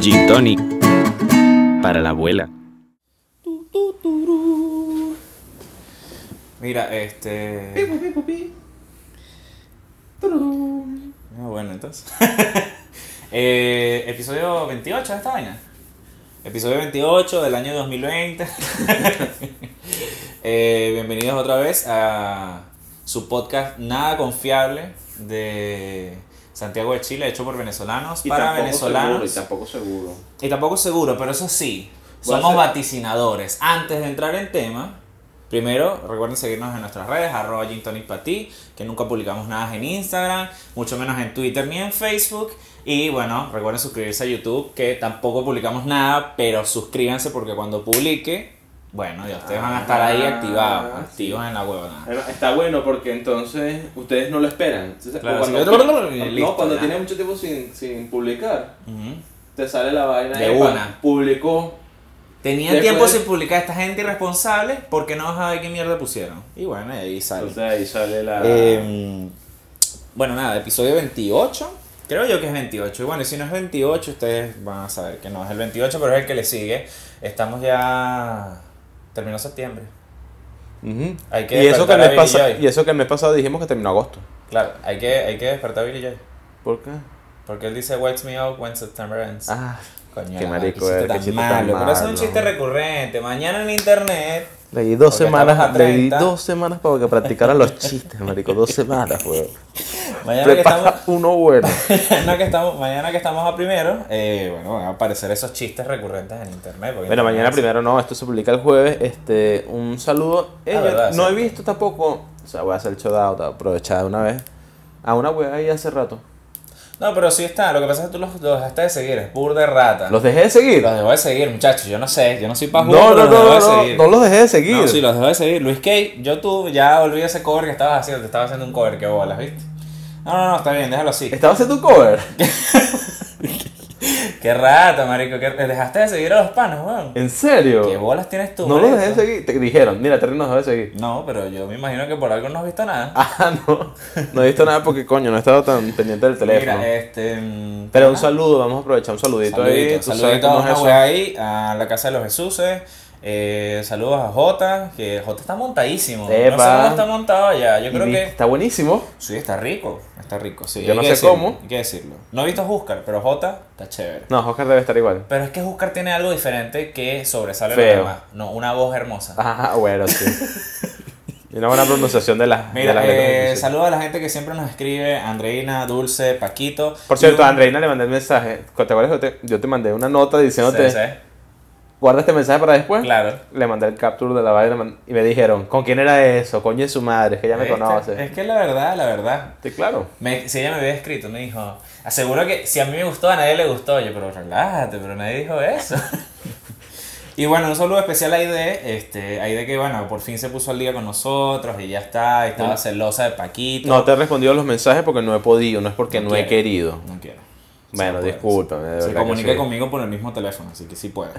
Gin Tonic para la abuela. Mira, este. Ah, bueno, entonces. Eh, episodio 28 de esta vaina. Episodio 28 del año 2020. Eh, bienvenidos otra vez a su podcast Nada Confiable de Santiago de Chile, hecho por venezolanos Y para venezolanos. seguro, y tampoco seguro. Y tampoco seguro, pero eso sí, somos vaticinadores. Antes de entrar en tema, primero recuerden seguirnos en nuestras redes, arroba Gin Tonic Pa' ti, que nunca publicamos nada en Instagram, mucho menos en Twitter ni en Facebook. Y bueno, recuerden suscribirse a YouTube, que tampoco publicamos nada, pero suscríbanse porque cuando publique, bueno, ya ustedes van a estar ahí Ah, activados, sí. activos en la huevona. Está bueno porque entonces ustedes no lo esperan. Entonces, Claro, cuando, sí. no, Listo, cuando tienes mucho tiempo sin, sin publicar, te sale la vaina De una. Publicó. Tenían tiempo sin publicar esta gente irresponsable porque no vas a ver qué mierda pusieron. Y bueno, ahí sale. Entonces ahí sale la. Eh, bueno, nada, episodio 28. Creo yo que es 28. Y bueno, y si no es 28, ustedes van a saber que no es el 28, pero es el que le sigue. Estamos ya. Terminó septiembre. Ujú. Hay que y, eso que pasa- Joy. y eso que el mes pasado dijimos que terminó agosto. Claro, hay que, hay que despertar a Billy Joy. ¿Por qué? Porque él dice, Wakes me up when September ends. Ah, Coño, qué marico es, qué tan malo. tan Pero eso es un malo. chiste recurrente. Mañana en internet. Le di dos Porque semanas, le di 30. dos semanas para que practicaran los chistes, marico. Dos semanas, weón. Mañana que estamos. Prepara uno bueno. mañana, que estamos, mañana que estamos a primero, eh, bueno, van a aparecer esos chistes recurrentes en internet. Bueno, internet mañana es- primero no, esto se publica el jueves. Este, un saludo. Eh, Ah, verdad, no he visto tampoco, o sea, voy a hacer el shout out, aprovechar de una vez. A una wea ahí hace rato. No, pero sí está. Lo que pasa es que tú los, los dejaste de seguir. Es bur de rata. ¿Los dejé de seguir? Los dejó de seguir, muchachos. Yo no sé. Yo no soy pa' No, jugar, no, pero no, los no, de no, seguir. no los dejé de seguir. No, sí, los dejó de seguir. Luis K, yo tú ya olvidé ese cover que estabas haciendo. Te estaba haciendo un cover, que bolas, ¿viste? No, no, no, está bien, déjalo así. Estaba haciendo un cover. Qué rata, marico. Que dejaste de seguir a los panos, weón. ¿En serio? ¿Qué bolas tienes tú, No los dejé de marico? seguir. Te dijeron, mira, Terry nos dejó de seguir. No, pero yo me imagino que por algo no has visto nada. Ah, no. No he visto nada porque, coño, no he estado tan pendiente del teléfono. Mira, este. mm, Pero un saludo, vamos a aprovechar un saludito, ahí. Saludito, Tú sabes saludito a una ahí, a la casa de los Jesuses. Eh, saludos a Jota, que Jota está montadísimo. No sé cómo está montado allá. Yo creo que. Está buenísimo. Sí, está rico. Está rico, sí. Yo hay no sé decirlo, cómo. Hay que decirlo. No he visto a Huskar, pero Jota está chévere. No, Oscar debe estar igual. Pero es que Huskar tiene algo diferente que sobresale de Feo. lo demás. No, una voz hermosa. Ah, bueno, sí. Y una buena pronunciación de las de Mira, las eh, saludos a la gente que siempre nos escribe, Andreina, Dulce, Paquito. Por cierto, a Andreina le mandé el mensaje. ¿Te acuerdas yo te, yo te mandé una nota diciéndote, Sí, sí, guarda este mensaje para después? Claro. Le mandé el capture de la vaina y me dijeron, ¿con quién era eso? Coño de su madre, es que ya me ¿Viste? conoce. Es que la verdad, la verdad. Sí, claro. Me, si ella me había escrito, me dijo, aseguro que si a mí me gustó, a nadie le gustó. Yo, pero relájate, pero nadie dijo eso. y bueno, un saludo especial a Aide, este, Aide que bueno, por fin se puso al día con nosotros y ya está, y estaba celosa de Paquito. No te he respondido los mensajes porque no he podido, no es porque no, he querido. No quiero. Bueno, Sí puede, discúlpame, de Se que comunica sí. conmigo por el mismo teléfono, así que sí puede.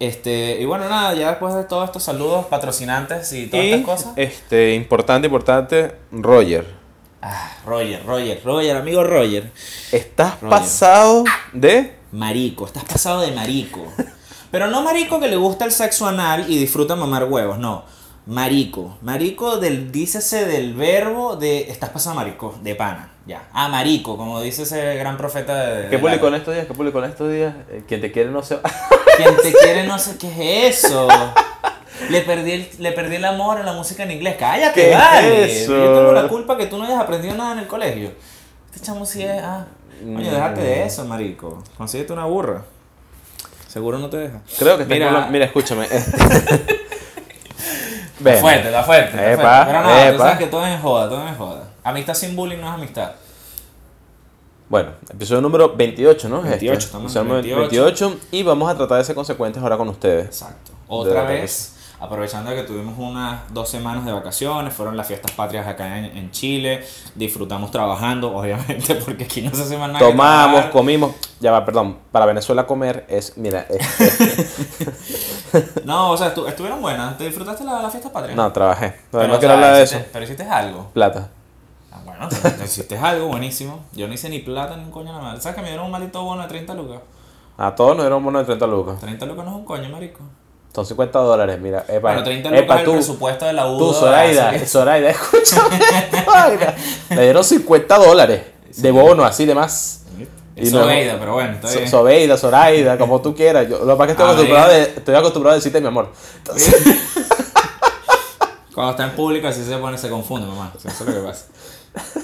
Este, y bueno, nada, ya después de todos estos saludos, patrocinantes y todas Y, estas cosas. este, importante, importante, Roger. Ah, Roger, Roger, Roger, amigo Roger. Estás Roger. pasado de... Marico, estás pasado de marico. Pero no marico que le gusta el sexo anal y disfruta mamar huevos, no. Marico. Marico del, dícese del verbo de estás pasado marico, de pana. Ya. Ah, marico, como dice ese gran profeta de. ¿Qué de publicó en estos días? ¿Qué publicó en estos días? Eh, Quien te quiere no se va. Quien te quiere no sé qué es eso. Le perdí, el, le perdí el amor a la música en inglés. Cállate, ¿Qué es vale. eso? Yo tengo la culpa que tú no hayas aprendido nada en el colegio. Este chamo sí es. Ah, coño, déjate Mm. de eso, marico. Consíguete una burra. Seguro no te deja. Creo que está Mira, Mira, escúchame. Está fuerte, está fuerte. está Epa, fuerte. Pero tú sabes que todo es joda, todo es joda. Amistad sin bullying no es amistad. Bueno, episodio número 28, ¿no? 28, Este. estamos en Episodio número 28. 28 y vamos a tratar de ser consecuentes ahora con ustedes. Exacto. Otra vez, aprovechando que tuvimos unas dos semanas de vacaciones, fueron las fiestas patrias acá en, en Chile, disfrutamos trabajando, obviamente, porque aquí no se hace más nada. Tomamos, comimos. Ya va, perdón. Para Venezuela comer es, mira, No, o sea, estu- estuvieron buenas. ¿Te disfrutaste la, la fiesta patria? no, trabajé. No, Pero, no quiero hablar de hiciste- eso. Pero hiciste algo. Plata. Ah, bueno, te, te hiciste algo buenísimo. Yo no hice ni plata ni un coño nada más. ¿Sabes que me dieron un maldito bono de 30 lucas? A todos nos dieron un bono de 30 lucas. 30 lucas no es un coño, marico. Son 50 dólares, mira. Epa, Bueno, 30 lucas epa, es el tú, presupuesto de la U. tú, Zoraida, Zoraida, escúchame. Le dieron 50 dólares de bono, así de más. No- es pero bueno, está bien. Sobeida, Zoraida, como tú quieras. Yo, lo que pasa es que estoy Ah, acostumbrado, de, estoy acostumbrado a decirte mi amor. Entonces, Cuando está en público así se pone, se confunde, mamá. Eso es lo que pasa.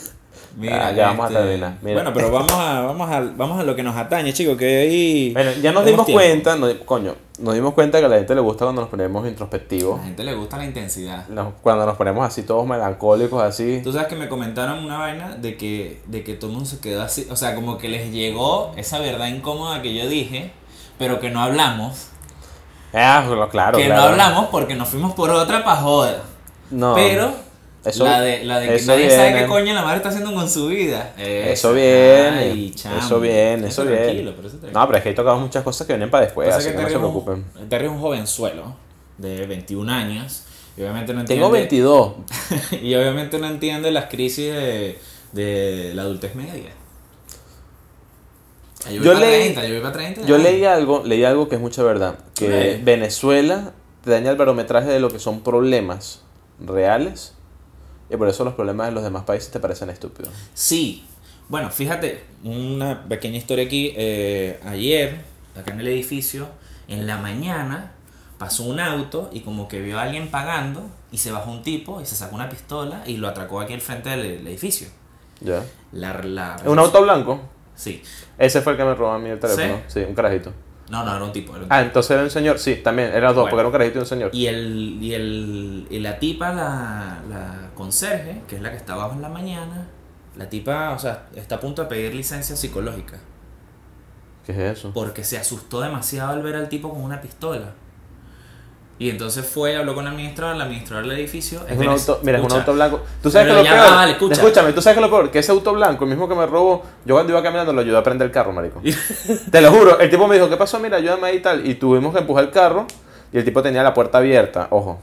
Ah, ya vamos a terminar. Mira. Bueno, pero vamos a, vamos, a, vamos a lo que nos atañe, chicos, que ahí... bueno, ya nos dimos tiempo. cuenta, no- coño, nos dimos cuenta que a la gente le gusta cuando nos ponemos A introspectivos. la gente le gusta la intensidad. Nos- cuando nos ponemos así todos melancólicos, así. Tú sabes que me comentaron una vaina de que, de que todo el mundo se quedó así, o sea, como que les llegó esa verdad incómoda que yo dije, pero que no hablamos. Ah, claro. que claro. no hablamos porque nos fuimos por otra pa' joder. No. Pero Eso- la de, la de que eso nadie sabe viene. qué coño la madre está haciendo con su vida. Eso viene. Ay, chamo. eso viene, eso viene. Tranquilo, pero eso. No, pero es que hay tocado muchas cosas que vienen para después, así que, no Terry se un- preocupen. Terry es un jovenzuelo de 21 años. Y obviamente no entiende, Tengo 22. y obviamente no entiende las crisis de, de la adultez media. Yo, Yo leí- 30, yo voy para 30. Yo leí algo, leí algo que es mucha verdad, que. Venezuela te daña el barometraje de lo que son problemas reales y por eso los problemas de los demás países te parecen estúpidos. Sí. Bueno, fíjate, una pequeña historia aquí. eh, ayer, acá en el edificio, en la mañana, pasó un auto y como que vio a alguien pagando y se bajó un tipo y se sacó una pistola y lo atracó aquí al frente del, edificio. ¿Ya? La, la, ¿Un auto blanco? Sí. Ese fue el que me robó a mí el teléfono. Sí, un carajito. No, no, era un tipo. Era un Ah, entonces era un señor. Sí, también, eran los dos, Bueno. porque era un carajito y un señor. Y, el, y, el, y la tipa, la, la conserje, que es la que está abajo en la mañana, la tipa, o sea, está a punto de pedir licencia psicológica. ¿Qué es eso? Porque se asustó demasiado al ver al tipo con una pistola. Y entonces fue, habló con la administradora, la administradora del edificio. Es un auto, mira, es un escucha, auto blanco. ¿Tú sabes Pero que lo ya peor? vale, escucha. Escúchame, ¿tú sabes que lo peor? Que ese auto blanco, el mismo que me robó, yo cuando iba caminando lo ayudé a prender el carro, marico. Te lo juro, el tipo me dijo, ¿qué pasó? Mira, ayúdame ahí y tal. Y tuvimos que empujar el carro y el tipo tenía la puerta abierta, ojo.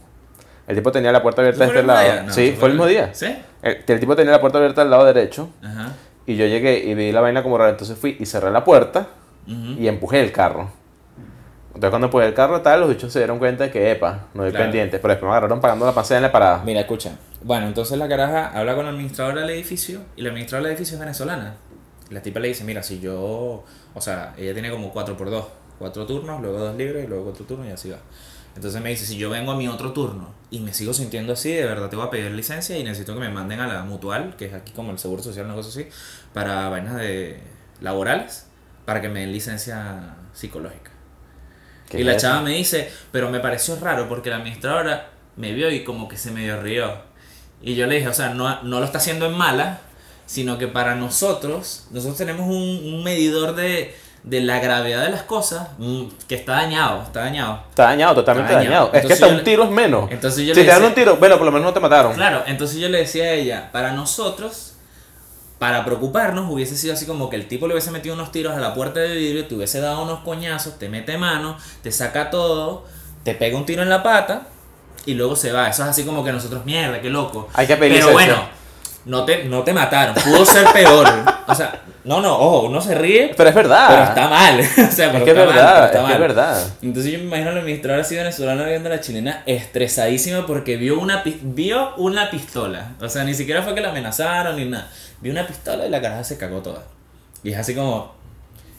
El tipo tenía la puerta abierta de ¿Eso fue este lado. No, sí, fue el mismo día. ¿Sí? El, el tipo tenía la puerta abierta del lado derecho Ajá. y yo llegué y vi la vaina como rara. Entonces fui y cerré la puerta y empujé el carro. Entonces cuando empujé el carro tal, los bichos se dieron cuenta de que, epa, no hay Claro. pendientes. Pero después me agarraron pagando la pasea en la parada. Mira, escucha. Bueno, entonces la caraja habla con la administradora del edificio y la administradora del edificio es venezolana. La tipa le dice, mira, si yo... O sea, ella tiene como 4 por 2 Cuatro turnos, luego dos libres y luego cuatro turnos y así va. Entonces me dice, si yo vengo a mi otro turno y me sigo sintiendo así, de verdad te voy a pedir licencia y necesito que me manden a la mutual, que es aquí como el Seguro Social, una cosa así, para vainas de laborales, para que me den licencia psicológica. ¿Qué Y la eso? chava me dice, pero me pareció raro porque la administradora me vio y como que se medio rió. Y yo le dije, o sea, no, no lo está haciendo en mala, sino que para nosotros, nosotros tenemos un, un medidor de, de la gravedad de las cosas mm, que está dañado, está dañado. Está dañado, totalmente Está dañado. dañado. Es que hasta un tiro es menos. Entonces yo si le te dan decía- un tiro, bueno, por lo menos no te mataron. Claro, entonces yo le decía a ella, para nosotros, para preocuparnos, hubiese sido así como que el tipo le hubiese metido unos tiros a la puerta de vidrio, te hubiese dado unos coñazos, te mete mano, te saca todo, te pega un tiro en la pata y luego se va. Eso es así como que nosotros, mierda, qué loco. Hay que Pero bueno, no te, no te mataron, pudo ser peor. O sea, no, no, ojo, uno se ríe, Pero es verdad. pero está mal. o sea, es pero que es está mal, verdad, pero está es que es mal. verdad. Entonces yo me imagino a la administradora así venezolana viendo a la chilena estresadísima porque vio una, vio una pistola. O sea, ni siquiera fue que la amenazaron ni nada. Vio una pistola y la caraja se cagó toda. Y es así como...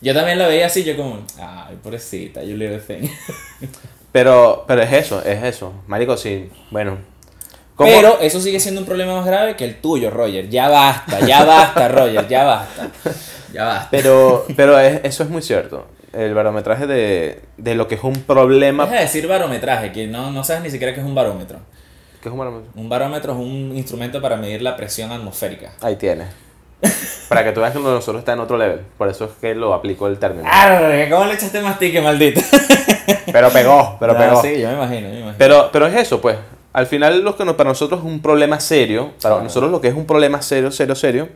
Yo también la veía así, yo como... Ay, pobrecita, you little thing. Pero, pero es eso, es eso. Marico, sí. Bueno. ¿Cómo- Pero eso sigue siendo un problema más grave que el tuyo, Roger. Ya basta, ya basta, Roger, ya basta. Ya basta. Pero, pero es- eso es muy cierto. El barometraje de, de lo que es un problema. Deja de decir barometraje, que no, no sabes ni siquiera qué es un barómetro. ¿Qué es un barómetro? Un barómetro es un instrumento para medir la presión atmosférica. Ahí tienes. Para que tú veas que lo de nosotros está en otro level. Por eso es que lo aplico el término. Arre, ¿Cómo le echaste mastique, maldito? Pero pegó, pero Ah, pegó. Sí, yo me imagino, me imagino. Pero, pero es eso, pues. Al final, lo que no- para nosotros es un problema serio, para nosotros lo que es un problema serio, serio, serio,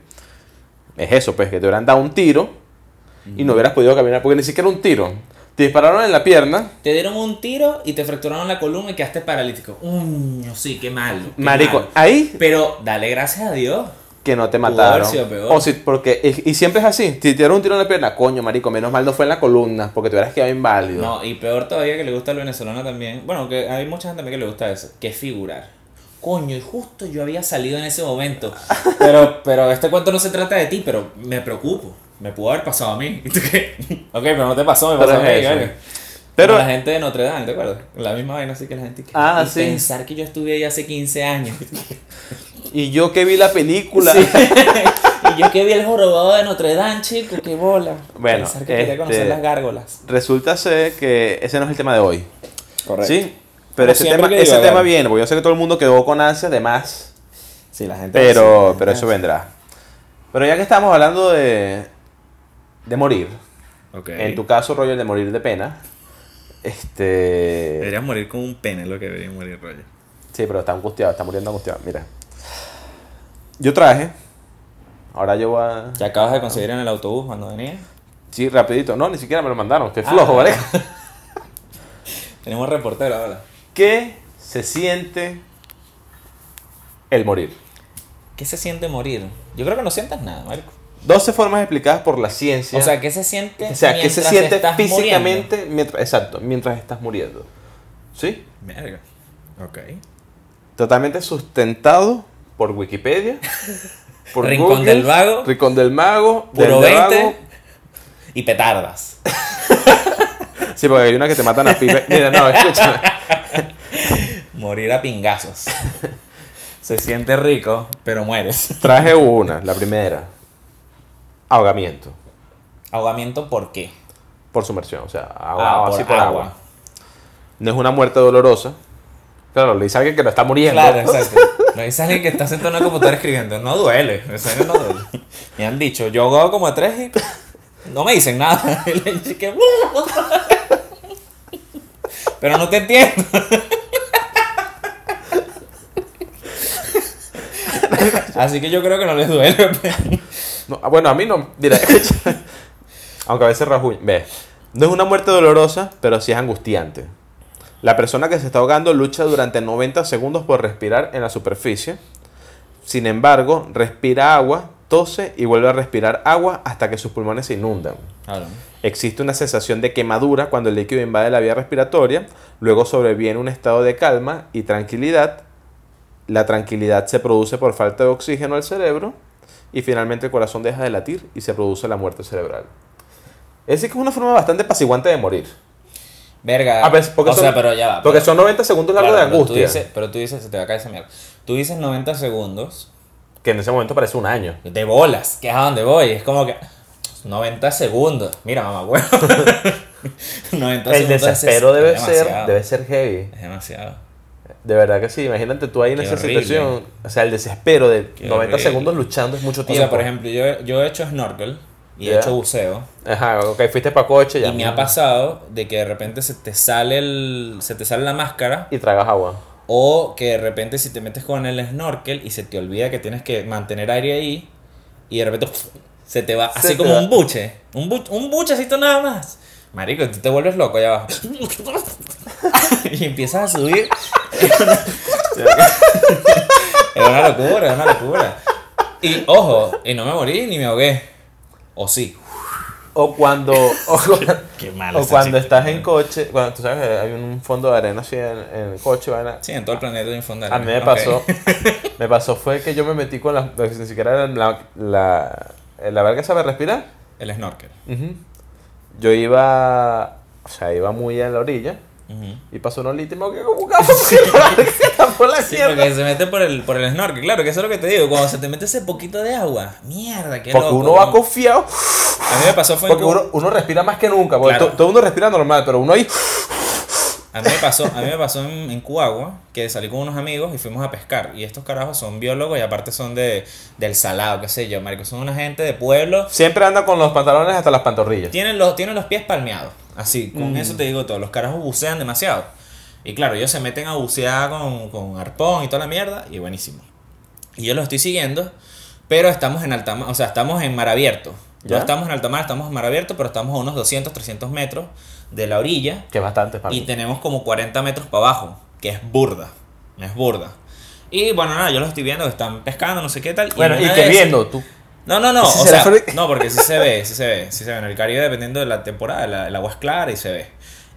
es eso, pues, que te hubieran dado un tiro y no hubieras podido caminar, porque ni siquiera un tiro. Te dispararon en la pierna, Te dieron un tiro y te fracturaron la columna y quedaste paralítico. Mm, sí, qué mal. qué marico, ahí, Pero dale gracias a Dios. que no te mataron. sido peor. O si, porque, y, y siempre es así. Si te dieron un tiro en la pierna, coño, marico, menos mal no fue en la columna, porque te hubieras quedado inválido. No, y peor todavía que le gusta al venezolano también. Bueno, que hay mucha gente también que le gusta eso, que figurar. Coño, y justo yo había salido en ese momento. Pero, pero este cuento no se trata de ti, pero me preocupo. Me pudo haber pasado a mí. ¿Y tú qué? ok, pero no te pasó, me Pero pasó a mí. Pero- Como la gente de Notre Dame, ¿te acuerdas? La misma vaina así que la gente. Ah, y sí. Pensar que yo estuve ahí hace 15 años. Y yo que vi la película. Sí. y yo que vi el jorobado de Notre Dame, chico, qué bola. Bueno, Pensar que quería conocer este- las gárgolas. Resulta ser que ese no es el tema de hoy. Correcto. ¿Sí? Pero Como ese, tema, ese tema viene, porque yo sé que todo el mundo quedó con ansia de más. Sí, la gente. Pero, pero eso vendrá. Pero ya que estamos hablando de, de morir, en tu caso, Roger, de morir de pena, este... Deberías morir con un pene, es lo que debería morir, rollo. Sí, pero está angustiado, está muriendo angustiado. Mira. Yo traje, ahora yo voy a... ¿Te acabas de conseguir en el autobús cuando venía? Sí, rapidito. No, ni siquiera me lo mandaron, qué Ah. flojo, ¿vale? Tenemos reportero ahora. ¿Qué se siente el morir? ¿Qué se siente morir? Yo creo que no sientas nada, Marco. 12 formas explicadas por la ciencia. O sea, ¿qué se siente O sea, ¿qué se siente estás físicamente mientras, exacto, mientras estás muriendo? ¿Sí? Verga. Ok. Totalmente sustentado por Wikipedia. Por Rincón Google, del Vago. Rincón del Mago. Puro del 20 Vago. y petardas. Sí, porque hay una que te matan a pibe. Mira, no, escúchame. Morir a pingazos. se siente rico, pero mueres. Traje una, la primera. Ahogamiento. ¿Ahogamiento por qué? Por sumersión, o sea, Ah, agua, por así por agua. agua. No es una muerte dolorosa. Claro, le dice a alguien que no está muriendo. Claro, exacto. Lo dice alguien que está sentado en una computadora escribiendo. No duele. Eso no duele. Me han dicho, yo hago como a tres y no me dicen nada. Le que- Pero no te entiendo. Así que yo creo que no les duele. No, ah, bueno, a mí no. Aunque a veces rajuña. Ve, no es una muerte dolorosa, pero sí es angustiante. La persona que se está ahogando lucha durante 90 segundos por respirar en la superficie. Sin embargo, respira agua, tose y vuelve a respirar agua hasta que sus pulmones se inundan. Existe una sensación de quemadura cuando el líquido invade la vía respiratoria, luego sobreviene un estado de calma y tranquilidad. La tranquilidad se produce por falta de oxígeno al cerebro y finalmente el corazón deja de latir y se produce la muerte cerebral. Es decir, que es una forma bastante apaciguante de morir. Verga. Porque o son- sea, pero ya va. Porque pero- son 90 segundos largos claro, de pero tú angustia. dices- pero tú dices, se te va a caer esa mierda. Tú dices 90 segundos Que en ese momento parece un año. de bolas, que es a donde voy. Es como que 90 segundos. Mira, mamá, bueno. 90 El segundos desespero es- debe es ser, debe ser heavy. Es demasiado. De verdad que sí. Imagínate tú ahí en Qué esa horrible. situación. O sea, el desespero de Qué 90 horrible. segundos luchando es mucho O tiempo. sea, por ejemplo, yo, yo he hecho snorkel y he hecho buceo. Ajá, ok, fuiste para coche ya. Y me ha pasado de que de repente se te sale el, se te sale la máscara Y tragas agua. o que de repente si te metes con el snorkel y se te olvida que tienes que mantener aire ahí y de repente se te va Se así te como va. un buche, un, bu un buchecito nada más. Marico, tú te vuelves loco allá abajo. y empiezas a subir. Es una locura, es una locura. Y ojo, y no me morí ni me ahogué. O sí. O cuando, o, Qué o cuando estde en coche, cuando tú sabes que hay un fondo de arena así en, en el coche, vaina. Sí, en todo el planeta de Infondar. A mí me pasó, me pasó fue que yo me metí con la, ni siquiera era la, la, la verga sabe respirar. El snorkel. Ujú. Yo iba, o sea, iba muy a la orilla Ujú. y pasó un me ahogué como porque la Sí, porque se mete por el, por el snorkel, claro, que eso es lo que te digo. Cuando se te mete ese poquito de agua, mierda, qué Porque loco. uno va confiado, A mí me pasó fue porque uno, uno respira más que nunca, porque Claro. todo el mundo respira normal, pero uno ahí... A mí me pasó, a mí me pasó en, en Cuagua que salí con unos amigos y fuimos a pescar. Y estos carajos son biólogos y aparte son de, del salado, qué sé yo, marico. Son una gente de pueblo. Siempre anda con los pantalones hasta las pantorrillas. Tienen los, tienen los pies palmeados. Así, con Mm. eso te digo todo. Los carajos bucean demasiado. Y claro, ellos se meten a bucear con, con arpón y toda la mierda. Y buenísimo. Y yo los estoy siguiendo. Pero estamos en alta mar, o sea, estamos en mar abierto. No ¿Ya? estamos en alta mar, estamos en mar abierto, pero estamos a unos 200, 300 metros de la orilla. Que es bastante para Y mí. tenemos como 40 metros para abajo, que es burda. Es burda. Y bueno, nada, yo los estoy viendo, que están pescando, no sé qué tal. Bueno, en y una que viendo tú. No, no, no, o sea, no, porque sí se ve, sí se ve, sí se ve. En el Caribe, dependiendo de la temporada, la- el agua es clara y se ve.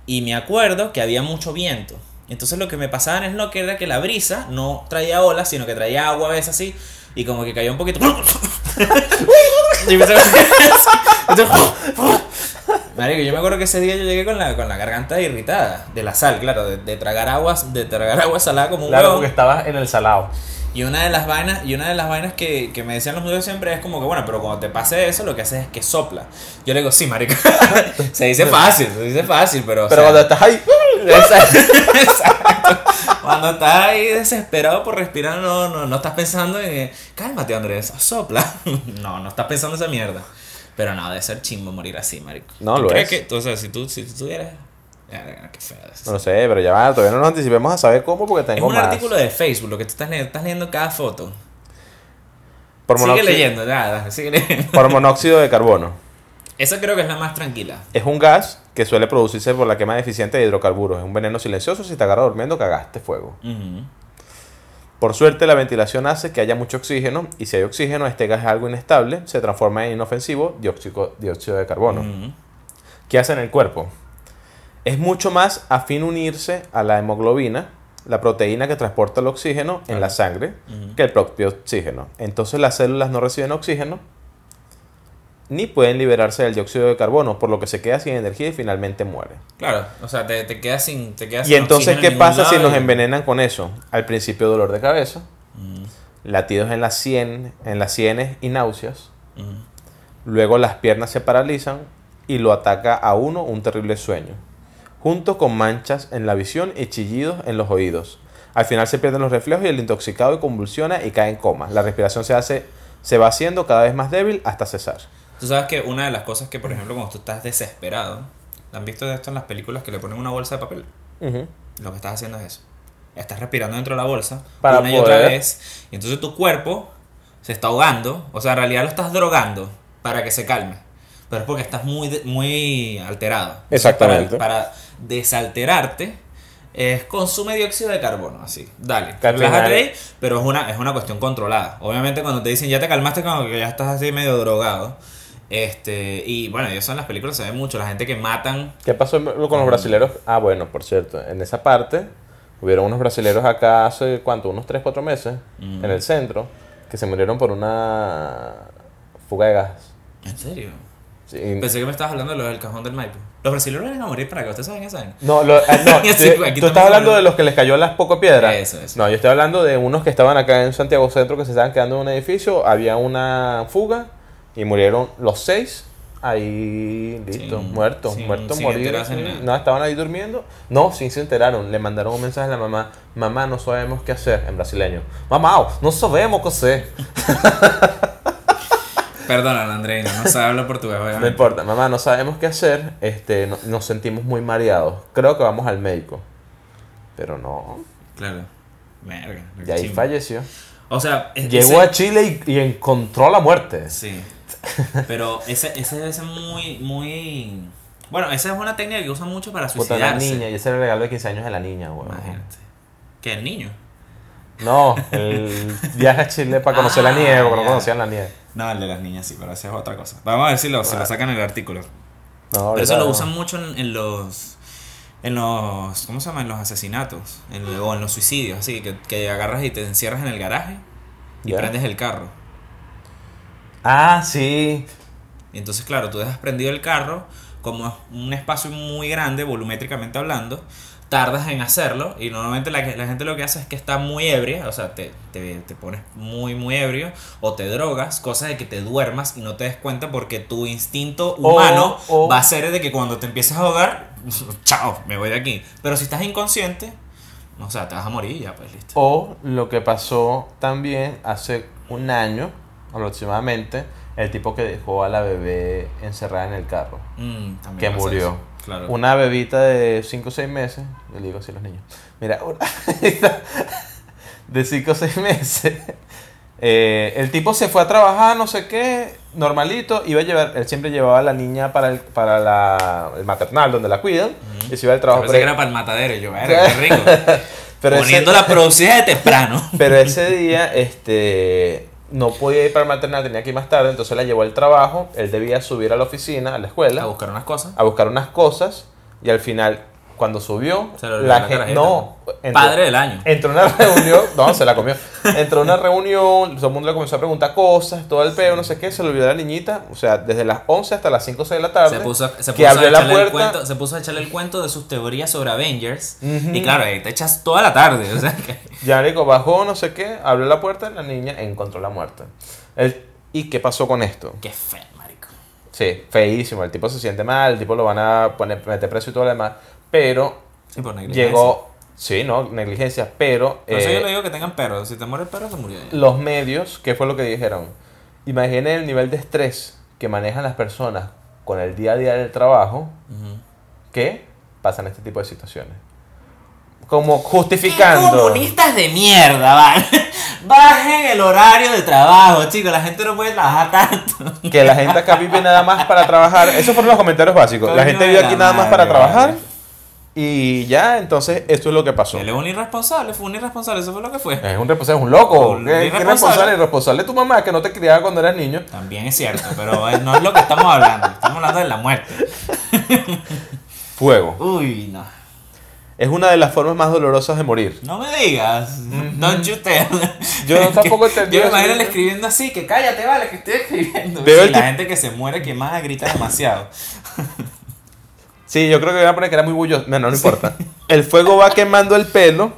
Y me acuerdo que había mucho viento. Entonces lo que me pasaba en el snorkel era que la brisa no traía olas, sino que traía agua a veces así. Y como que caía un poquito. y me Marico, yo me acuerdo que ese día yo llegué con la, con la garganta irritada. De la sal, claro, de, de tragar aguas, de tragar agua salada como un Claro, huevón. porque estabas en el salado. Y una de las vainas, y una de las vainas que, que me decían los museos siempre es como que, bueno, pero cuando te pase eso, lo que haces es que sopla. Yo le digo, sí, marica. se dice fácil, se dice fácil, pero. o Pero sea, cuando estás ahí. Exacto. Cuando estás ahí desesperado por respirar, no, no, no estás pensando en. Cálmate, Andrés, sopla. no, no estás pensando esa mierda. Pero no, debe ser chimbo morir así, marico. No, ¿Tú lo crees es. Que, tú, o sea, si tú, si tú tuvieras. Verga, qué feo es. No lo sé, pero ya va, todavía no nos anticipemos a saber cómo porque Es tengo un más. artículo de Facebook lo que tú estás leyendo. Estás leyendo cada foto. por, Sigue leyendo, nada, sigue leyendo. por monóxido de carbono. Esa creo que es la más tranquila. Es un gas que suele producirse por la quema deficiente de hidrocarburos. Es un veneno silencioso. Si te agarra durmiendo, cagaste fuego. Ujú. Por suerte, la ventilación hace que haya mucho oxígeno. Y si hay oxígeno, este gas es algo inestable. Se transforma en inofensivo dióxido, dióxido de carbono. Ujú. ¿Qué hace en el cuerpo? Es mucho más afín unirse a la hemoglobina, la proteína que transporta el oxígeno en la sangre, Ujú. que el propio oxígeno. Entonces las células no reciben oxígeno ni pueden liberarse del dióxido de carbono, por lo que se queda sin energía y finalmente muere. Claro, o sea, te, te quedas sin. Te quedas Y sin entonces, ¿qué en pasa si nos envenenan con eso? Al principio dolor de cabeza, Ujú. latidos en sien, en las sienes y náuseas. Ujú. Luego las piernas se paralizan y lo ataca a uno un terrible sueño, junto con manchas en la visión y chillidos en los oídos. Al final se pierden los reflejos y el intoxicado convulsiona y cae en coma. La respiración se hace se va haciendo cada vez más débil hasta cesar. Tú sabes que una de las cosas que, por ejemplo, cuando tú estás desesperado, ¿han visto esto en las películas que le ponen una bolsa de papel? Lo que estás haciendo es eso. Estás respirando dentro de la bolsa Para una y otra vez. Y entonces tu cuerpo se está ahogando. O sea, en realidad lo estás drogando para que se calme. Pero es porque estás muy, de- muy alterado. Exactamente. Para, para desalterarte, es consume dióxido de carbono. Así. Dale. Relájate pero es una, es una cuestión controlada. Obviamente, cuando te dicen ya te calmaste, como que ya estás así medio drogado. Este, y bueno, eso en las películas se ve mucho. La gente que matan ¿Qué pasó con los brasileros? Ah, bueno, por cierto, en esa parte hubieron unos brasileros acá hace, ¿cuánto? Unos 3, 4 meses, Mm. en el centro, que se murieron por una fuga de gas. ¿En serio? Sí, Pensé que me estabas hablando de lo del cajón del Maipo. Los brasileños vienen a morir para que ustedes saben eso. ¿saben? No, lo- ah, no, Y así, tú- estás hablando de los que les cayó las poco piedras. Eso, eso. No, yo estoy hablando de unos que estaban acá en Santiago Centro que se estaban quedando en un edificio, había una fuga y murieron los seis. Ahí, listo, muertos, muertos, moridos. sí. nada. No, estaban ahí durmiendo. No, sí se enteraron. Le mandaron un mensaje a la mamá: Mamá, no sabemos qué hacer. En brasileño: Mamá, no sabemos qué hacer. Perdona, Andreina, no sabe hablar portugués, No obviamente. importa, mamá, no sabemos qué hacer. Este, no- nos sentimos muy mareados. Creo que vamos al médico. Pero no. Claro. Verga. Y ahí falleció. O sea, es- Llegó ese- a Chile y, y encontró la muerte. Sí. Pero ese, ese ser muy, muy. Bueno, esa es una técnica que usan mucho para Puta, la suicidarse. niña. Y ese era el regalo de 15 años de la niña, weón. Imagínate. ¿Qué, el niño? No, el viaje a Chile para conocer la Ah, nieve, porque no conocían la nieve. No, el de las niñas sí, pero esa es otra cosa. Vamos a ver si lo, si lo sacan en el artículo. No, Pero eso lo usan mucho en, en los. En los. ¿Cómo se llama? En los asesinatos. En- o en los suicidios. Así que, que agarras y te encierras en el garaje y prendes el carro. Ah, sí. Y entonces, claro, tú dejas prendido el carro, como es un espacio muy grande, volumétricamente hablando, tardas en hacerlo y normalmente la, la gente lo que hace es que está muy ebria, o sea, te, te, te pones muy, muy ebrio o te drogas, cosa de que te duermas y no te des cuenta porque tu instinto humano va a ser de que cuando te empieces a ahogar, chao, me voy de aquí. Pero si estás inconsciente, o sea, te vas a morir y ya, pues listo. O lo que pasó también hace un año aproximadamente, el tipo que dejó a la bebé encerrada en el carro. Mm, que murió. eso, Claro. Una bebita de 5 o 6 meses, le digo así a los niños, mira, una bebita de 5 o 6 meses, eh, el tipo se fue a trabajar, no sé qué, normalito, iba a llevar, él siempre llevaba a la niña para el, para la, el maternal donde la cuidan, y se iba al trabajo. Pensé que era para el matadero yo, verga, qué rico. Pero ese- Poniendo la producción de temprano. Pero ese día, este, no podía ir para el maternal, tenía que ir más tarde, entonces la llevó al trabajo, él debía subir a la oficina, a la escuela, A buscar unas cosas. a buscar unas cosas, y al final, cuando subió, Se la la gente, no, entró- Padre del año. Entró a una reunión, no, se la comió. Entró a una reunión, todo el mundo le comenzó a preguntar cosas, todo el peo, no sé qué, se le olvidó la niñita, o sea, desde las 11 hasta las 5 o 6 de la tarde. Se puso, se que puso abrió a la echarle el cuento, se puso a echarle el cuento de sus teorías sobre Avengers. Y claro, ahí te echas toda la tarde. O sea que. Ya, Nico, bajó, no sé qué, abrió la puerta, la niña encontró la muerte. El- ¿Y qué pasó con esto? Qué feo, marico. Sí, feísimo, el tipo se siente mal, el tipo lo van a poner, meter preso y todo lo demás, pero Sí, por llegó, sí, no, negligencia, pero Por eso eh, yo le digo que tengan perros. Si te muere el perro, te murió ya. los medios, ¿qué fue lo que dijeron? Imaginen el nivel de estrés que manejan las personas con el día a día del trabajo Ujú. que pasan este tipo de situaciones. Como justificando. comunistas de mierda, van. Bajen el horario de trabajo, chicos. La gente no puede trabajar tanto. Que la gente acá vive nada más para trabajar. Esos fueron los comentarios básicos. La gente vive aquí nada más para trabajar. Y ya, entonces, esto es lo que pasó. Él es un irresponsable, fue un irresponsable, eso fue lo que fue. Es un responsable, es un loco. Un ¿Qué, qué irresponsable. responsable? Irresponsable tu mamá que no te criaba cuando eras niño. También es cierto, pero eh, no es lo que estamos hablando. Estamos hablando de la muerte. Fuego. Uy, no. Es una de las formas más dolorosas de morir. No me digas. Don't you tell. Yo tampoco entendí Yo me imagino él escribiendo así, que cállate, vale, que estoy escribiendo. Veo Sí, el la gente que se muere quemada grita demasiado. Sí, yo creo que voy a poner que era muy bulloso. No, no, no importa. El fuego va quemando el pelo,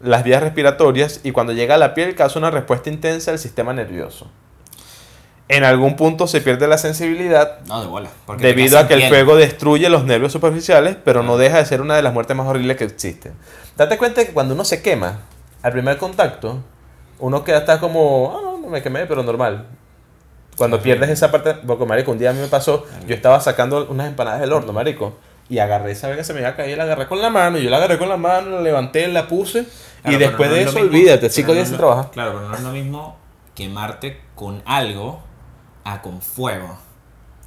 las vías respiratorias, y cuando llega a la piel causa una respuesta intensa del sistema nervioso. En algún punto se pierde la sensibilidad No, de bola. debido a que el piel. fuego destruye los nervios superficiales, pero no deja de ser una de las muertes más horribles que existen. Date cuenta de que cuando uno se quema, al primer contacto, uno queda hasta como, ah, no, no me quemé, pero normal. Cuando pierdes esa parte, porque marico, un día a mí me pasó, yo estaba sacando unas empanadas del horno, marico, y agarré esa vez que se me iba a caer, la agarré con la mano, y yo la agarré con la mano, la levanté, la puse, Claro, y después no de es lo eso, mismo- olvídate, cinco días es sin lo- trabajar. Claro, pero no es lo mismo quemarte con algo a con fuego.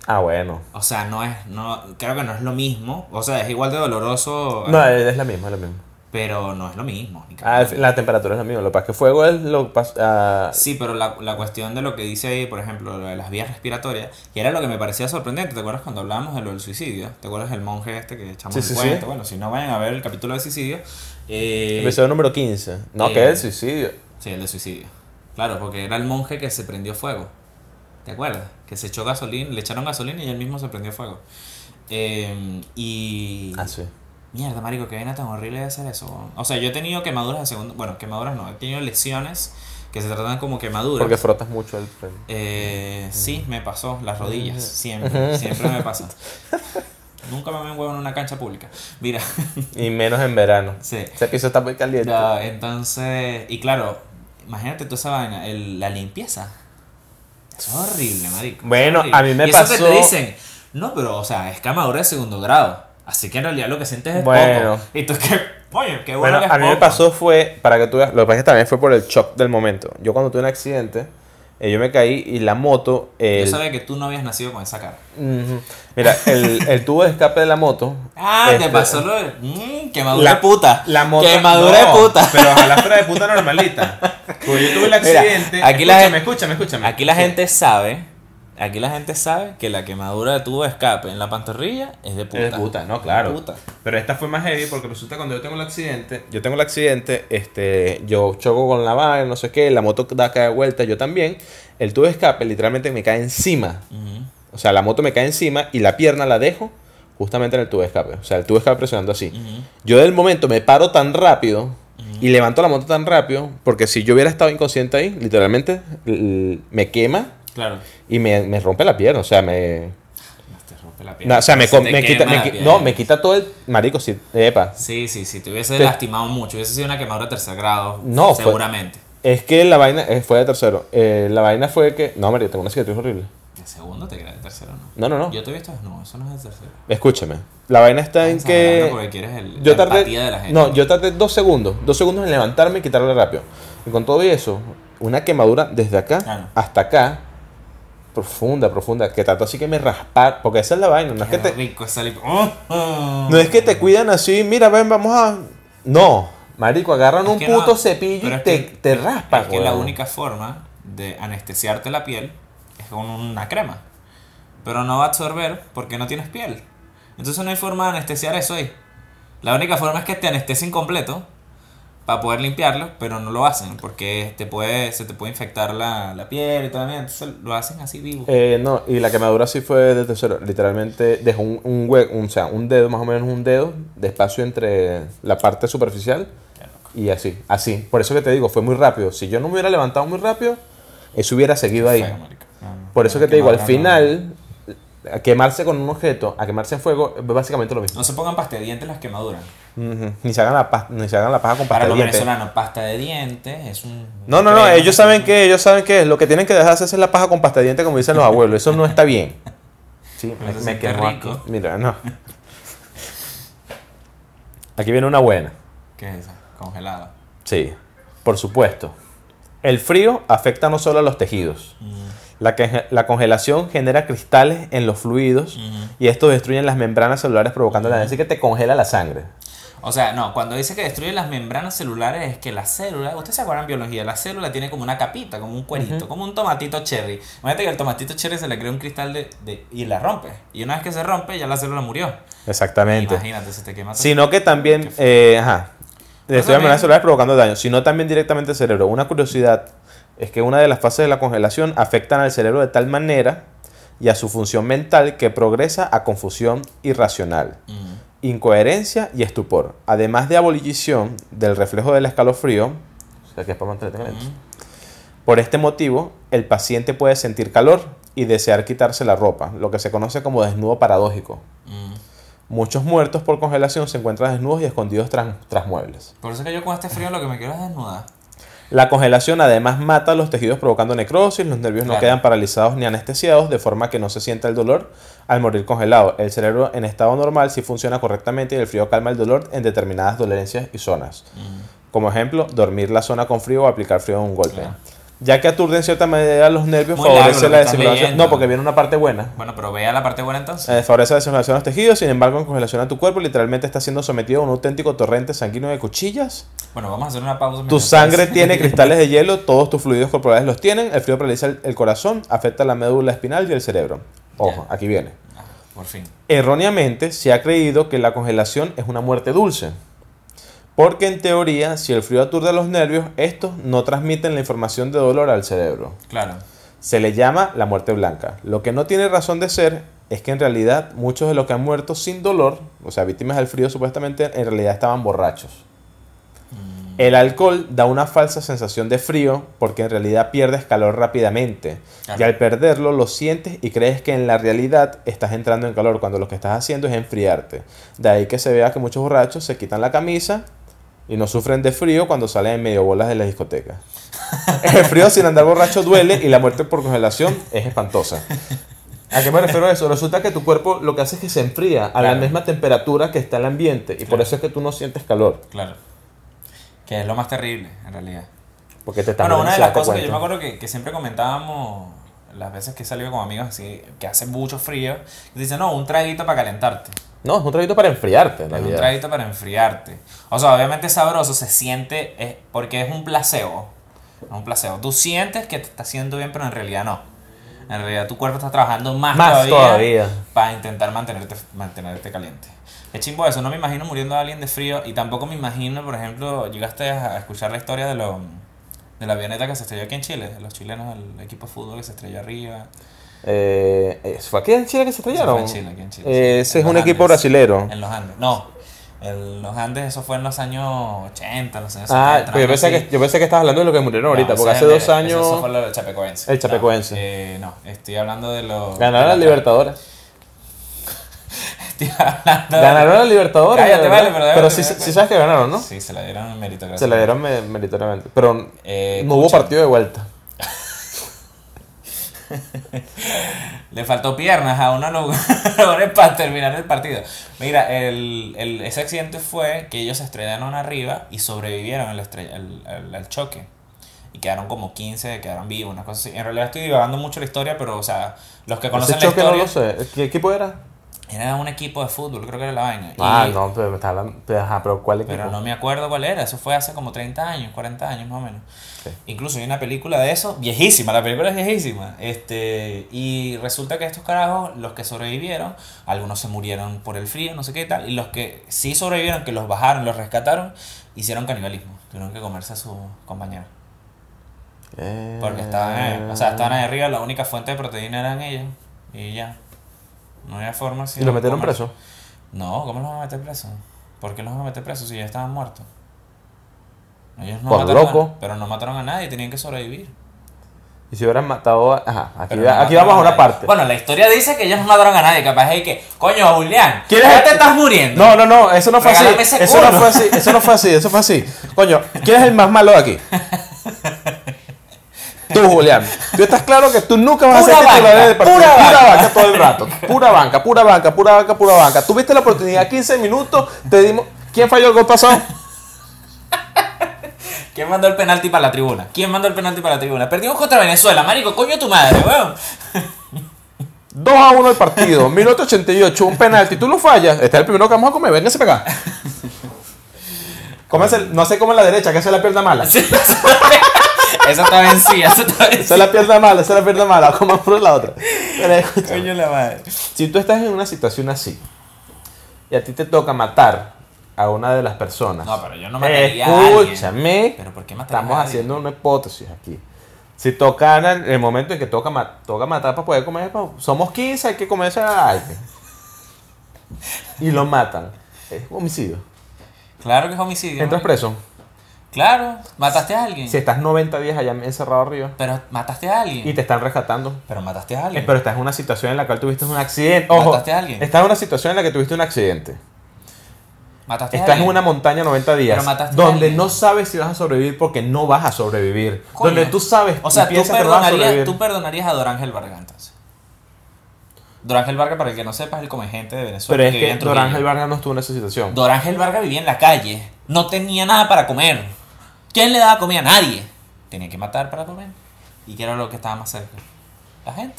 Ah, bueno. O sea, no es, no, creo que no es lo mismo. O sea, es igual de doloroso, No, es la misma, es la misma. Pero no es lo mismo. ni Ah, la temperatura es la misma, lo que pasa es que fuego es lo que pasa... Sí, pero la, la cuestión de lo que dice ahí, por ejemplo, lo de las vías respiratorias, que era lo que me parecía sorprendente. ¿Te acuerdas cuando hablábamos de lo del suicidio? ¿Te acuerdas del monje este que echamos Sí, el sí, cuento? sí. Bueno, si no vayan a ver el capítulo de suicidio. Eh, Episodio número 15. No, eh, que es el suicidio. Sí, el de suicidio. Claro, porque era el monje que se prendió fuego. ¿Te acuerdas? Que se echó gasolina, le echaron gasolina y él mismo se prendió fuego. Eh, y. Ah, sí. Mierda, marico, qué vaina tan horrible de hacer eso. weón. O sea, yo he tenido quemaduras de segundo. Bueno, quemaduras no, he tenido lesiones que se tratan como quemaduras. Porque frotas mucho el pelo. Eh, sí, me pasó, las rodillas, siempre, siempre me pasa. Nunca me ven huevo en una cancha pública. Mira, Y menos en verano. sí. Ese piso está muy caliente. Ya, entonces, y claro, imagínate toda esa vaina, el- la limpieza. Es horrible, marico. Bueno, horrible. a mí me y eso que pasó- te dicen, no, pero, o sea, es quemadura de segundo grado. Así que en realidad lo que sientes es Bueno. poco. Y tú es que, oye, qué bueno, Bueno, que es a mí me pasó fue, para que tú veas, lo que pasa es que también fue por el shock del momento. Yo cuando tuve un accidente, eh, yo me caí y la moto... el- Yo sabía que tú no habías nacido con esa cara. Mira, el, el tubo de escape de la moto... Ah, te este, pasó lo de. Mmm, quemadura La- de puta. La moto... Quemadura no, de puta. Pero ojalá fuera de puta normalita. Porque yo tuve el Mira, accidente... aquí la escúchame, escúchame, escúchame. Aquí la Sí. gente sabe. Aquí la gente sabe que la quemadura de tubo de escape en la pantorrilla es de puta. Es de puta, no, claro. Puta. Pero esta fue más heavy porque resulta cuando yo tengo el accidente, yo tengo el accidente, este, yo choco con la vaina, no sé qué, la moto da cada vuelta, yo también. El tubo de escape literalmente me cae encima. O sea, la moto me cae encima y la pierna la dejo justamente en el tubo de escape. O sea, el tubo de escape presionando así. Yo del momento me paro tan rápido y levanto la moto tan rápido porque si yo hubiera estado inconsciente ahí, literalmente me quema Claro. y me, me rompe la pierna. O sea, me... Te rompe la pierna. No, o sea, me, Se quita, me, me todo el... Marico, sí, epa. Sí, sí, sí. Te hubiese Te- lastimado mucho. Hubiese sido una quemadura de tercer grado. No, fue- Seguramente. Es que la vaina eh, fue de tercero. Eh, la vaina fue que... No, Mario, tengo una cicatriz horrible. De segundo te queda de tercero, ¿no? No, no, no. Yo te he visto. No, eso no es de tercero. Escúchame. La vaina está en que... Porque quieres el, Yo la tardé... de la gente. No, yo tardé dos segundos. Dos segundos en levantarme y quitarle rápido. Y con todo eso, una quemadura desde acá Claro. hasta acá. Profunda, profunda. Que trató así que me raspar. Porque esa es la vaina. No es que Qué te... rico lip- Oh, oh. No es que te cuidan así, mira, ven, vamos a. No, Marico, agarran Es un que no, puto cepillo y te, que- te raspa, Es que la única forma de anestesiarte la piel es con una crema. Pero no va a absorber porque no tienes piel. Entonces no hay forma de anestesiar eso ahí. La única forma es que te anestesien completo para poder limpiarlo, pero no lo hacen porque te puede, se te puede infectar la, la piel y todo. Entonces lo hacen así vivo. Eh, no, y la quemadura sí fue desde cero. Literalmente dejó un, un hue- un- o sea, un dedo, más o menos un dedo, de espacio entre la parte superficial y así, así. Por eso que te digo, fue muy rápido. Si yo no me hubiera levantado muy rápido, eso hubiera seguido ahí. Por eso que te digo, al final, a quemarse con un objeto, a quemarse en fuego, es básicamente lo mismo. No se pongan pasta de dientes las quemaduras. Ni se hagan la, pa- ni se hagan la paja con Para pasta de los dientes. venezolanos, pasta de dientes es un. No, no, no, ellos saben que, ellos saben que lo que tienen que dejar de hacer es la paja con pasta de dientes, como dicen los abuelos. Eso no está bien. Sí, me, me quemó rico. aquí. Mira, no. Aquí viene una buena. ¿Qué es esa? Congelada. Sí, por supuesto. El frío afecta no solo a los tejidos. La, que- la congelación genera cristales en los fluidos y estos destruyen las membranas celulares provocando la Así que te congela la sangre. O sea, no, cuando dice que destruye las membranas celulares es que la célula, ustedes se acuerdan en biología, la célula tiene como una capita, como un cuerito, como un tomatito cherry. Imagínate que el tomatito cherry se le crea un cristal de, de- y la rompe. Y una vez que se rompe, ya la célula murió. Exactamente. Imagínate, se te quema todo. Sino que también, eh, ajá, destruye las membranas celulares provocando daño, sino también directamente el cerebro. Una curiosidad es que una de las fases de la congelación afectan al cerebro de tal manera y a su función mental que progresa a confusión irracional, Mm. incoherencia y estupor, además de abolición del reflejo del escalofrío, o sea que es para. Mm. Por este motivo, el paciente puede sentir calor y desear quitarse la ropa, lo que se conoce como desnudo paradójico. Mm. Muchos muertos por congelación se encuentran desnudos y escondidos tras, tras muebles. Por eso que yo con este frío lo que me quiero es desnudar. La congelación además mata los tejidos provocando necrosis, los nervios no quedan paralizados ni anestesiados, de forma que no se sienta el dolor al morir congelado. El cerebro en estado normal sí funciona correctamente y el frío calma el dolor en determinadas dolencias y zonas. Mm. Como ejemplo, dormir la zona con frío o aplicar frío en un golpe. Claro. Ya que aturde en cierta medida los nervios, Muy favorece la leyendo. No, porque viene una parte buena. Bueno, pero vea la parte buena entonces. Eh, favorece la designación de los tejidos, sin embargo, en congelación a tu cuerpo, literalmente está siendo sometido a un auténtico torrente sanguíneo de cuchillas. Bueno, vamos a hacer una pausa. Tu sangre tiene cristales de hielo, todos tus fluidos corporales los tienen, el frío paraliza el, el corazón, afecta la médula espinal y el cerebro. Ojo, aquí viene. Ah, por fin. Erróneamente se ha creído que la congelación es una muerte dulce. Porque en teoría, si el frío aturde los nervios, estos no transmiten la información de dolor al cerebro. Claro. Se le llama la muerte blanca. Lo que no tiene razón de ser es que en realidad muchos de los que han muerto sin dolor, o sea, víctimas del frío supuestamente, en realidad estaban borrachos. El alcohol da una falsa sensación de frío porque en realidad pierdes calor rápidamente. Claro. Y al perderlo lo sientes y crees que en la realidad estás entrando en calor cuando lo que estás haciendo es enfriarte. De ahí que se vea que muchos borrachos se quitan la camisa y no sufren de frío cuando salen en medio bolas de la discoteca. El frío sin andar borracho duele y la muerte por congelación es espantosa. ¿A qué me refiero a eso? Resulta que tu cuerpo lo que hace es que se enfría a la misma temperatura que está el ambiente y por eso es que tú no sientes calor. Claro. Que es lo más terrible, en realidad. Porque te estás Bueno, una de las cosas que yo me acuerdo que, que siempre comentábamos las veces que he salido con amigos así, que hace mucho frío, que dicen, no, un traguito para calentarte. No, es un traguito para enfriarte, en Es un traguito para enfriarte. O sea, obviamente es sabroso, se siente, es, porque es un placebo. Es un placebo. Tú sientes que te está haciendo bien, pero en realidad no. En realidad tu cuerpo está trabajando más, Más todavía, todavía. para intentar mantenerte, mantenerte caliente. Es chimbo eso, no me imagino muriendo a alguien de frío y tampoco me imagino, por ejemplo, llegaste a escuchar la historia de, lo, de la avioneta que se estrelló aquí en Chile, de los chilenos, el equipo de fútbol que se estrelló arriba. Eh, eh, ¿Fue aquí en Chile que se estrellaron? Eso fue en Chile, aquí en Chile, Eh, ese En es un equipo brasilero. En los Andes. No, en los Andes eso fue en los años 80, los años Ah, 70. pero yo pensé, que, yo pensé que estabas hablando de lo que murieron ahorita, No, porque hace dos el- años Eso fue lo del Chapecoense. El Chapecoense. No, eh, no, estoy hablando de los. ganaron las Libertadores. Estoy hablando de- Ganaron las Libertadores. Cállate, vale, pero pero sí, sabes que ganaron, ¿no? Sí, se la dieron en meritocracia. Se la dieron me- meritoriamente. Pero Eh, no hubo partido de vuelta. Le faltó piernas a uno para terminar el partido. Mira, el, el- ese accidente fue que ellos se estrellaron arriba y sobrevivieron al, al- al- choque. Y quedaron como 15, quedaron vivos, una cosa así. En realidad estoy divagando mucho la historia, pero, o sea, los que conocen Ese la historia... no lo sé. ¿Qué equipo era? Era un equipo de fútbol, creo que era la vaina. Ah, Y- no, pero me hablando. pero, Ajá, pero ¿cuál equipo? Pero no me acuerdo cuál era, eso fue hace como 30 años, 40 años más o menos. Sí. Incluso hay una película de eso, viejísima, la película es viejísima. Este, y resulta que estos carajos, los que sobrevivieron, algunos se murieron por el frío, no sé qué tal, y los que sí sobrevivieron, que los bajaron, los rescataron, hicieron canibalismo, tuvieron que comerse a su compañero. Eh, Porque estaban, eh, o sea, estaban ahí arriba, la única fuente de proteína eran ellos, y ya. No había forma ¿Y sino lo metieron preso? No, ¿cómo los van a meter presos? ¿Por qué los van a meter presos si ya estaban muertos? Ellos no Por mataron loco. A, pero no mataron a nadie, tenían que sobrevivir. Y si hubieran matado a... Ajá, aquí, no aquí vamos a una parte. Bueno, la historia dice que ellos no mataron a nadie, capaz es que, coño, Julián, ¿Quieres- ya te estás muriendo. No, no, no, eso no fue así. Regálame Eso no fue así, eso no fue así, eso fue así. Coño, ¿quién es el más malo de aquí? Tú, Julián. Tú estás claro que tú nunca vas Pura a ser titular banca, del partido. pura Pura, banca. banca. todo el rato. Pura banca, pura banca, pura banca, pura banca. Tuviste la oportunidad 15 minutos, te dimos. ¿Quién falló el gol pasado? ¿Quién mandó el penalti para la tribuna? ¿Quién mandó el penalti para la tribuna? Perdimos contra Venezuela, marico, coño tu madre, weón. 2 a 1 el partido, minuto 88, un penalti. Tú lo fallas. Este es el primero que vamos a comer. Véngase para acá. Cómese no sé cómo en la derecha, que es la pierna mala. Esa está vencida, esa está Esa vencida. es la pierna mala, esa es la pierna mala. Como por la otra. Pero. Coño la madre. Si tú estás en una situación así y a ti te toca matar a una de las personas. No, pero yo no mataría a alguien. Escúchame. ¿Pero por qué Estamos a haciendo una hipótesis aquí. Si tocan en el momento en que toca, toca matar para poder comer, somos 15, hay que comerse a alguien. Y lo matan. Es homicidio. Claro que es homicidio. Entras preso. Claro, mataste a alguien. Si estás 90 días allá encerrado arriba Pero mataste a alguien. y te están rescatando. Pero mataste a Eh, alguien. Pero estás en una situación en la cual tuviste un accidente. Ojo, ¿Mataste a alguien? estás en una situación en la que tuviste un accidente. mataste a Estás en una montaña 90 días Pero mataste a donde no sabes si vas a sobrevivir porque no vas a sobrevivir. Coño. Donde tú sabes O sea, tú piensas que no vas a perdonarías, sobrevivir. tú perdonarías a Dorángel Vargas entonces. Dorángel Vargas, para el que no sepa, es el come gente de Venezuela. Pero es que. Dorángel Vargas no estuvo en esa situación. Dorángel Vargas vivía en la calle. No tenía nada para comer. ¿Quién le daba comida? Nadie. Tenía que matar para comer. ¿Y qué era lo que estaba más cerca? La gente.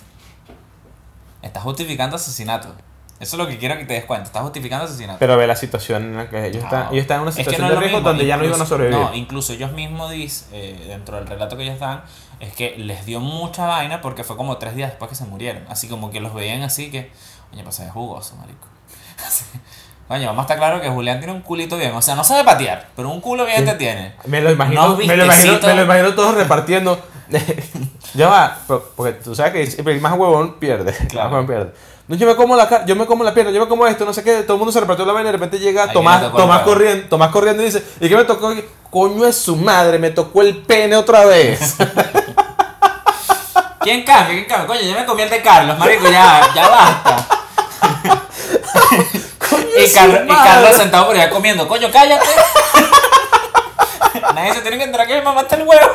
Estás justificando asesinato. Eso es lo que quiero que te des cuenta. Estás justificando asesinato. Pero ve la situación en la que ellos, están, ellos están en una Es que situación no de riesgo mismo, donde ya no iban a incluso- sobrevivir. No, incluso ellos mismos dicen, eh, dentro del relato que ellos dan, es que les dio mucha vaina porque fue como tres días después que se murieron. Así como que los veían así que, oye, pues es jugoso, marico. Coño, vamos a estar claro que Julián tiene un culito bien. O sea, no sabe patear, pero un culo bien te tiene. Me lo imagino, me lo imagino, me lo imagino todos repartiendo. ya va, porque tú sabes que el más huevón pierde. Claro. más huevón pierde. No, yo me como la yo me como la pierna, yo me como esto, no sé qué, todo el mundo se repartió la vaina y de repente llega Tomás, Tomás corriendo, Tomás corriendo y dice, ¿y qué me tocó? Coño es su madre, me tocó el pene otra vez. ¿Quién cambia? ¿Quién cambia? Coño, yo me comí el de Carlos, marico, ya, ya basta. Y, Carlos, y madre. Carlos sentado por allá comiendo. Coño, cállate. Nadie se tiene que enterar que mi mamá está el huevo.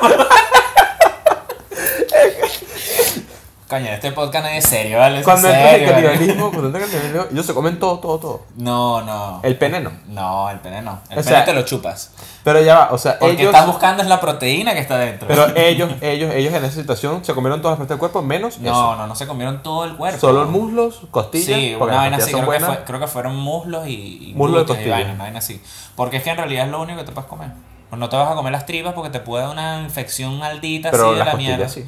Coño, este podcast es serio, ¿vale? Es Cuando en entras en serio, ¿vale? canibalismo, cuando entras en canibalismo, ellos se comen todo, todo, todo. No, no. El pene no. No, el pene no. El O pene sea, te lo chupas. Pero ya va, o sea, Porque ellos... estás buscando es la proteína que está dentro. Pero ellos, ellos, ellos en esa situación se comieron todas las partes del cuerpo, menos no, eso. no, no se comieron todo el cuerpo. Solo muslos, costillas, Sí, porque una las vaina costillas así, son creo que, buenas. fue- creo que fueron muslos y, y Muslo de glúteos y costilla. vaina, una vaina así. Porque es que en realidad es lo único que te puedes comer. Pues no te vas a comer las tripas porque te puede dar una infección maldita Pero así de las la costillas mierda. sí.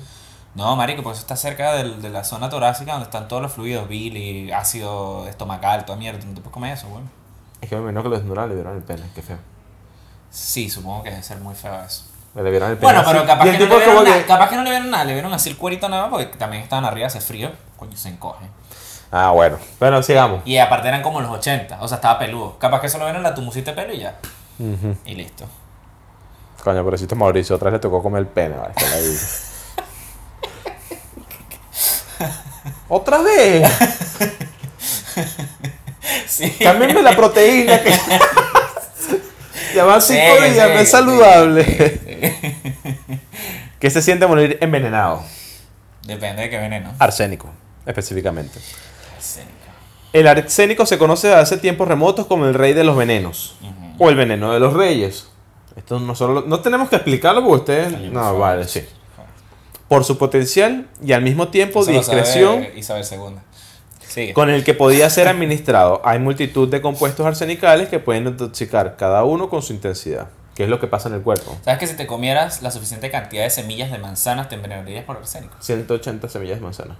No, marico, porque eso está cerca del- de la zona torácica donde están todos los fluidos, bili, ácido estomacal, toda mierda. No te puedes comer eso, güey. Es que me imagino que los desnudaron le vieron el pene, qué feo. Sí, supongo que debe ser muy feo eso. Le vieron el pene. Bueno, pero capaz que, no le que- nada, capaz que no le vieron nada, le vieron así el cuerito nada porque también estaban arriba, hace frío, coño, se encoge. Ah, bueno. Bueno, sigamos. Y aparte eran como los 80, o sea, estaba peludo. Capaz que solo vieron la tumucita de pelo y ya. Ujú. Y listo. Coño, pobrecito Mauricio, otra vez le tocó comer el pene, vale. ¡Otra vez! Sí. Cámbienme la proteína que... ya van cinco Sí, días, sí, es saludable. ¿Qué se siente morir envenenado? Depende de qué veneno. Arsénico, específicamente. Arsénico. El arsénico se conoce desde hace tiempos remotos como el rey de los venenos. O el veneno de los reyes. Esto no solo no tenemos que explicarlo porque ustedes. No, vale, sí. Por su potencial y al mismo tiempo Eso discreción. Isabel II. Sigue. con el que podía ser administrado. Hay multitud de compuestos arsenicales que pueden intoxicar cada uno con su intensidad, que es lo que pasa en el cuerpo. ¿Sabes que si te comieras la suficiente cantidad de semillas de manzanas te envenenarías por arsénico? 180 semillas de manzana.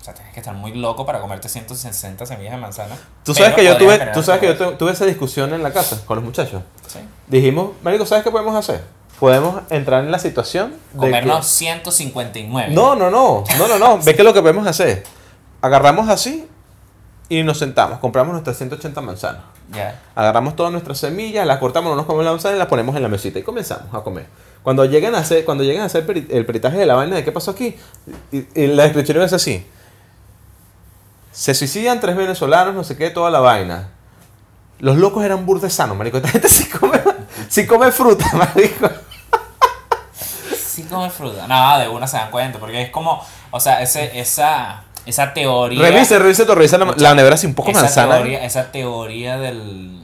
O sea, tienes que estar muy loco para comerte 160 semillas de manzana. Tú sabes que yo tuve, tú sabes que yo tuve esa discusión en la casa con los muchachos. Sí. Dijimos, marico, ¿sabes qué podemos hacer? Podemos entrar en la situación de Comernos que- 159. No, no, no, no, no, no. Ve que lo que podemos hacer. Agarramos así y nos sentamos, compramos nuestras 180 manzanas. Ya. Agarramos todas nuestras semillas, las cortamos, no nos comemos la manzana y las ponemos en la mesita y comenzamos a comer. Cuando lleguen a hacer, cuando lleguen a hacer peri- el peritaje de la vaina de qué pasó aquí, y, y la descripción es así. Se suicidan tres venezolanos, no sé qué, toda la vaina. Los locos eran burdes sanos, marico. Esta gente sí come, sí come fruta, marico. Sí come fruta. No, de una se dan cuenta, porque es como, o sea, ese, esa, esa teoría... Revise, revise, revisa la, la nevera así un poco esa manzana. Teoría, esa teoría del,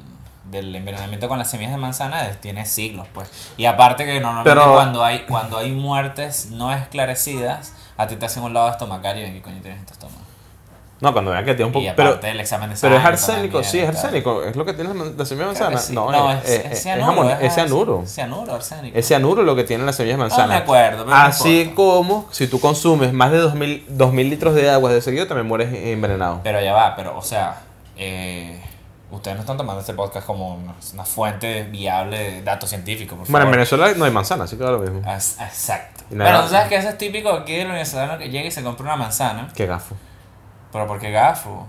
del envenenamiento con las semillas de manzana tiene siglos, pues. Y aparte que normalmente Pero- cuando hay cuando hay muertes no esclarecidas, a ti te hacen un lavado estomacal y ven qué coño tienes en tu estómago. No, cuando vean que tiene un poco. y Pero, el examen de pero es arsénico, sí, es arsénico. Es lo que tiene la, la semilla de manzana. sí. No, es, es, es es, cianuro, es es cianuro. Cianuro, arsénico. Es cianuro lo que tienen las semillas de manzana. me acuerdo, pero no Así como si tú consumes más de 2000, 2000 litros de agua de seguido, también mueres envenenado. Pero ya va, pero o sea, eh, ustedes no están tomando este podcast como una, una fuente viable de datos científicos, por Bueno, en. Venezuela no hay manzana, así que da lo mismo. As- Exacto. Nada. Bueno, tú sabes que eso es típico aquí del venezolano que llega y se compra una manzana. Qué gafo. Pero porque gafo.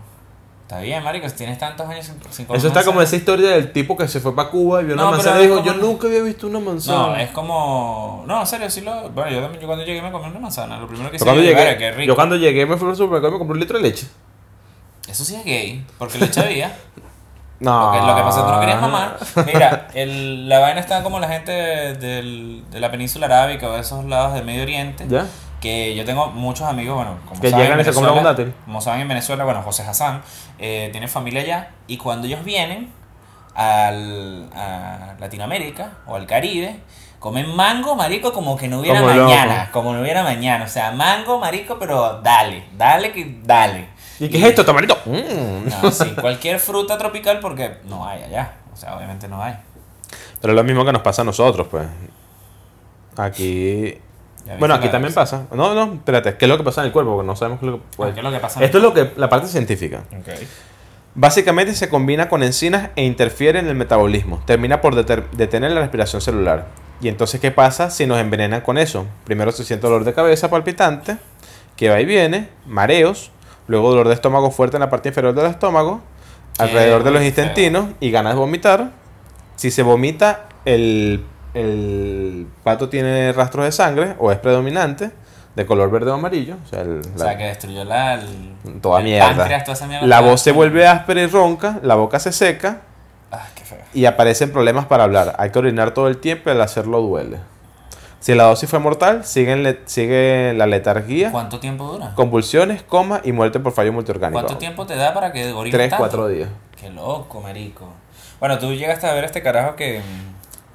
Está bien, marico, si tienes tantos años sin, sin comer Eso está como esa historia del tipo que se fue para Cuba y vio una manzana y dijo, yo nunca había visto una manzana. No, es como... No, en serio, sí lo... Bueno, yo, también, yo cuando llegué me comí una manzana. Lo primero que hice "Verga, qué rico. yo cuando llegué me fui al supermercado y me compré un litro de leche. Eso sí es gay, porque leche había. No. Lo que, lo que pasa es que tú no querías mamar. Mira, el, la vaina está como la gente del, de la península arábica o de esos lados del Medio Oriente. ¿Ya? Que yo tengo muchos amigos, bueno, como Que saben, llegan en y se Venezuela- dátil. Como saben en Venezuela, bueno, José Hassan eh, tiene familia allá. Y cuando ellos vienen al, a Latinoamérica o al Caribe, comen mango, marico, como que no hubiera Como mañana. loco. Como no hubiera mañana. O sea, mango, marico, pero dale, dale que dale. ¿Y qué es esto, tamarito? Mm. No, sí, cualquier fruta tropical porque no hay allá. O sea, obviamente no hay. Pero es lo mismo que nos pasa a nosotros, pues. Aquí. Bueno, aquí también pasa. No, no, espérate. ¿Qué es lo que pasa en el cuerpo? Porque no sabemos qué es lo que. ¿Qué es lo que pasa en Esto es lo que. La parte científica. Ok. Básicamente se combina con enzimas e interfiere en el metabolismo. Termina por detener la respiración celular. Y entonces, ¿qué pasa si nos envenenan con eso? Primero se siente dolor de cabeza palpitante, que va y viene, mareos, luego dolor de estómago fuerte en la parte inferior del estómago, alrededor de los intestinos y ganas de vomitar. Si se vomita, el, el pato tiene rastros de sangre o es predominante, de color verde o amarillo. O sea, el- O la- sea, que destruyó la, el, Toda el mierda. páncreas, toda esa mierda. la voz se vuelve áspera y ronca, la boca se seca Ah, qué feo. y aparecen problemas para hablar. Hay que orinar todo el tiempo y al hacerlo duele. Si la dosis fue mortal, siguen le- sigue la letargía, ¿Cuánto tiempo dura? convulsiones, coma y muerte por fallo multiorgánico. ¿Cuánto tiempo te da para que orines Tres, tanto? cuatro días. Qué loco, marico. Bueno, tú llegaste a ver este carajo que...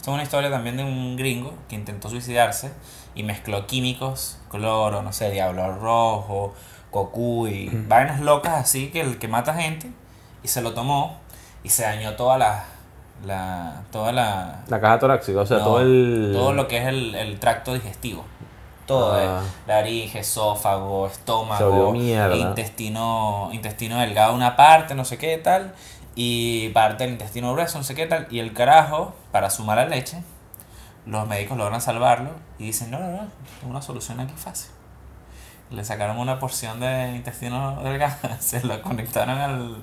es una historia también de un gringo que intentó suicidarse y mezcló químicos, cloro, no sé, diablo rojo, cocuy, vainas locas así que el que mata gente y se lo tomó y se dañó toda la... la toda la... La caja torácica, o sea, no, todo el... todo lo que es el, el tracto digestivo. Todo, Ah. eh, laringe, esófago, estómago, intestino, intestino delgado una parte, no sé qué tal, y parte del intestino grueso, no sé qué tal, y el carajo, para sumar la leche, los médicos logran salvarlo y dicen, no, no, no, tengo una solución aquí fácil. Le sacaron una porción de intestino delgado, se lo conectaron al,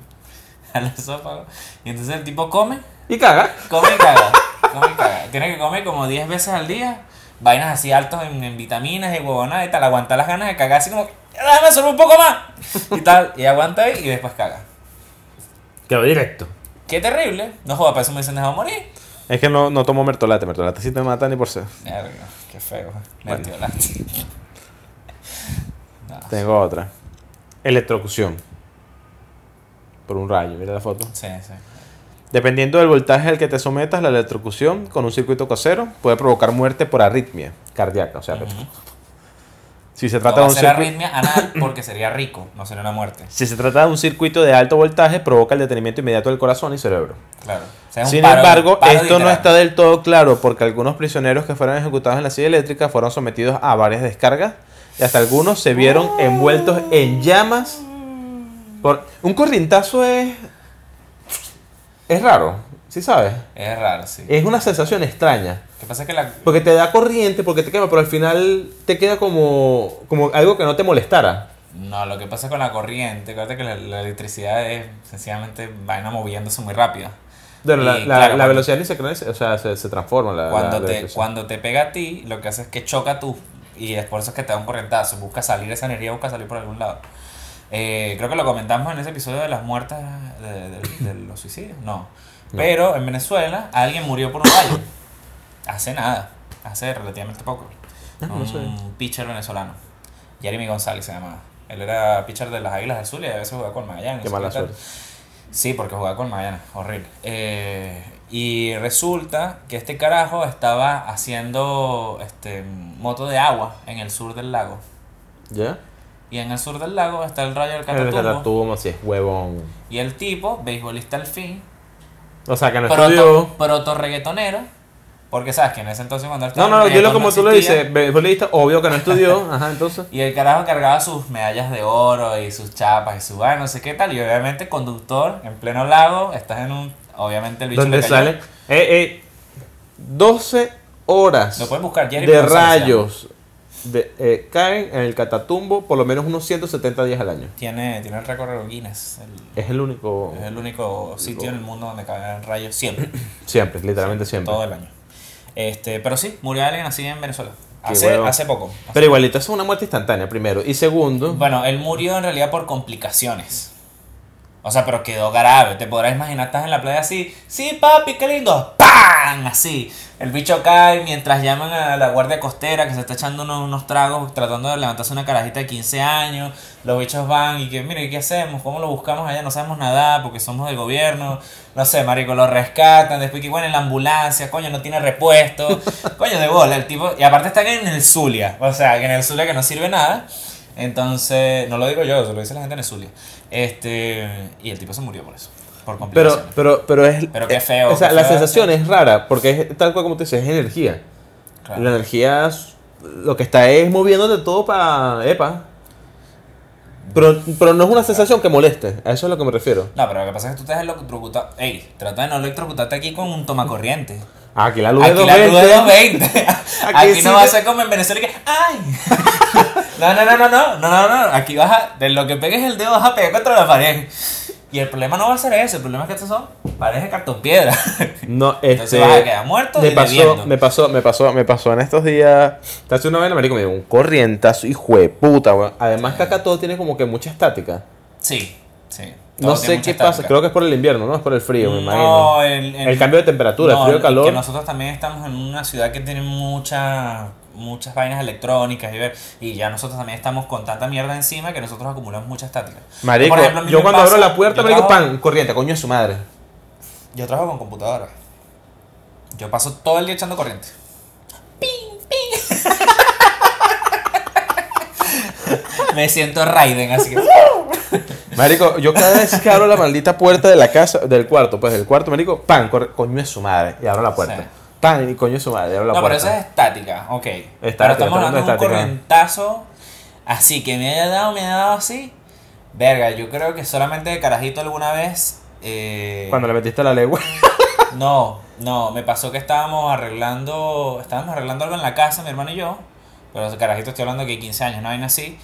al esófago, y entonces el tipo come Y caga. Come y caga. Come y caga. Tiene que comer como 10 veces al día. Vainas así altos en, en vitaminas y huevonadas y tal. Aguanta las ganas de cagar así como, déjame solo un poco más. Y tal. Y aguanta ahí y después caga. Quedó directo. Qué terrible. No jodas, para eso me dicen dejado morir. Es que no, no tomo mertolate. Mertolate sí te mata ni por ser. Verga, qué feo. Mertiolate. No, Tengo otra. Electrocución. Por un rayo, mira la foto. Sí, sí. Dependiendo del voltaje al que te sometas, la electrocución con un circuito casero puede provocar muerte por arritmia cardíaca. O sea, Ujú. Si se trata de un ser arritmia anal porque sería rico, no sería una muerte. si se trata de un circuito de alto voltaje, provoca el detenimiento inmediato del corazón y cerebro. Claro. O sea, Sin paro- embargo, esto no está del todo claro porque algunos prisioneros que fueron ejecutados en la silla eléctrica fueron sometidos a varias descargas y hasta algunos se vieron envueltos en llamas. Por... Un corrientazo es... Es raro, ¿sí sabes? Es raro, sí. Es una sensación extraña. Que pasa que la, Porque te da corriente, porque te quema, pero al final te queda como, como algo que no te molestara. No, lo que pasa con la corriente, acuérdate que la, la electricidad es sencillamente vaina moviéndose muy rápido. La, la- claro, la cuando- velocidad ni se crece, o sea, se, se transforma. La, Cuando, te, cuando te pega a ti, lo que hace es que choca tú. Y es por eso que te da un corrientazo. Busca salir esa energía, busca salir por algún lado. Eh, creo que lo comentamos en ese episodio de las muertes de, de- de los suicidios. No. Pero en Venezuela alguien murió por un rayo. Hace nada. Hace relativamente poco. Ah, no un pitcher venezolano. Jeremy González se llamaba. Él era pitcher de las Águilas del Sur y a veces jugaba con Magallanes. Qué mala suerte. Sí, porque jugaba con Magallanes, horrible. Eh, y resulta que este carajo estaba haciendo este, moto de agua en el sur del lago. ¿Ya? Y en el sur del lago está el rayo del El Catatumbo. Catatumbo, así es, huevón. Y el tipo, beisbolista al fin, O sea, que no proto, estudió. proto reggaetonero. Porque sabes que en ese entonces cuando él No, estaba no, en el dilo reggaetón como no tú lo dices, beisbolista, obvio que no estudió. Ajá, entonces. Y el carajo cargaba sus medallas de oro y sus chapas y su vaina, no sé qué tal. Y obviamente conductor en pleno lago, estás en un... Obviamente el bicho Donde le cayó. sale. Eh, eh, 12 horas Lo pueden buscar, Jeremy de rayos de, eh, caen en el Catatumbo por lo menos unos 170 días al año. Tiene, tiene el récord de Guinness. el- Es el único. es el único sitio en el mundo donde caen rayos siempre, Siempre, literalmente siempre. todo el año. Este, pero sí, murió alguien así en Venezuela. Hace, huevo. hace poco. Pero igualito, eso es una muerte instantánea, primero. Y segundo, Bueno, él murió en realidad por complicaciones. O sea, pero quedó grave. Te podrás imaginar, estás en la playa así. Sí, papi, qué lindo. ¡Pam! Así. El bicho cae mientras llaman a la guardia costera que se está echando unos, unos tragos tratando de levantarse una carajita de 15 años. Los bichos van y que, mire, ¿qué hacemos? ¿Cómo lo buscamos allá? No sabemos nada porque somos del gobierno. No sé, marico, lo rescatan. Después que, bueno, en la ambulancia, coño, no tiene repuesto. coño, de bola, el tipo. Y aparte están en el Zulia. O sea, que en el Zulia que no sirve nada. Entonces, no lo digo yo, se lo dice la gente en Zulia. Este, y el tipo se murió por eso, por pero, pero, pero es. Pero qué feo, O sea, la feo sensación es rara, porque es tal cual como tú dices, es energía. Claro. La energía, lo que está es moviéndote todo para. Epa. Pero, pero no es una sensación que moleste, a eso es a lo que me refiero. No, pero lo que pasa es que tú te has electrocutado. Ey, trata de no electrocutarte aquí con un tomacorriente. Aquí la luz de Aquí la luz 220. de 220. Aquí, no va a ser como en Venezuela que. ¡Ay! no, no, no, no, no, no, no, no. Aquí vas a. De lo que pegues el dedo vas a pegar contra la pared. Y el problema no va a ser ese, el problema es que estos son paredes de cartón piedra. No, Entonces este. vas a quedar muerto me y pasó, debiendo. me pasó, me pasó, me pasó en estos días. Te hace una vaina, marico, me dio un corrientazo, hijo de puta, weón. Además que acá todo tiene como que mucha estática. Sí, sí. No sé qué pasa, creo que es por el invierno, ¿no? Es por el frío, me imagino. No, el, El cambio de temperatura, no, frío, calor. Que nosotros también estamos en una ciudad que tiene mucha, muchas vainas electrónicas y ver y ya nosotros también estamos con tanta mierda encima que nosotros acumulamos mucha estática. Marico, Por ejemplo, yo cuando pasa- abro la puerta, marico, trabajo- pan, corriente, coño de su madre. Yo trabajo con computadora. Yo paso todo el día echando corriente. Me siento Raiden, así que. Marico, yo cada vez que abro la maldita puerta de la casa, del cuarto, pues del cuarto, marico, pan, corre, coño de su madre, y abro la puerta. Sí. Pan, y coño de su madre, y abro la No, pero puerta. eso es estática, ok. pero Estática, estamos estamos hablando de un estática. corrientazo así que me haya dado, me haya dado así. Verga, yo creo que solamente de carajito alguna vez. eh, Cuando le metiste la legua. No, no, me pasó que estábamos arreglando, estábamos arreglando algo en la casa, mi hermano y yo, pero carajito estoy hablando que 15 años, no hay así,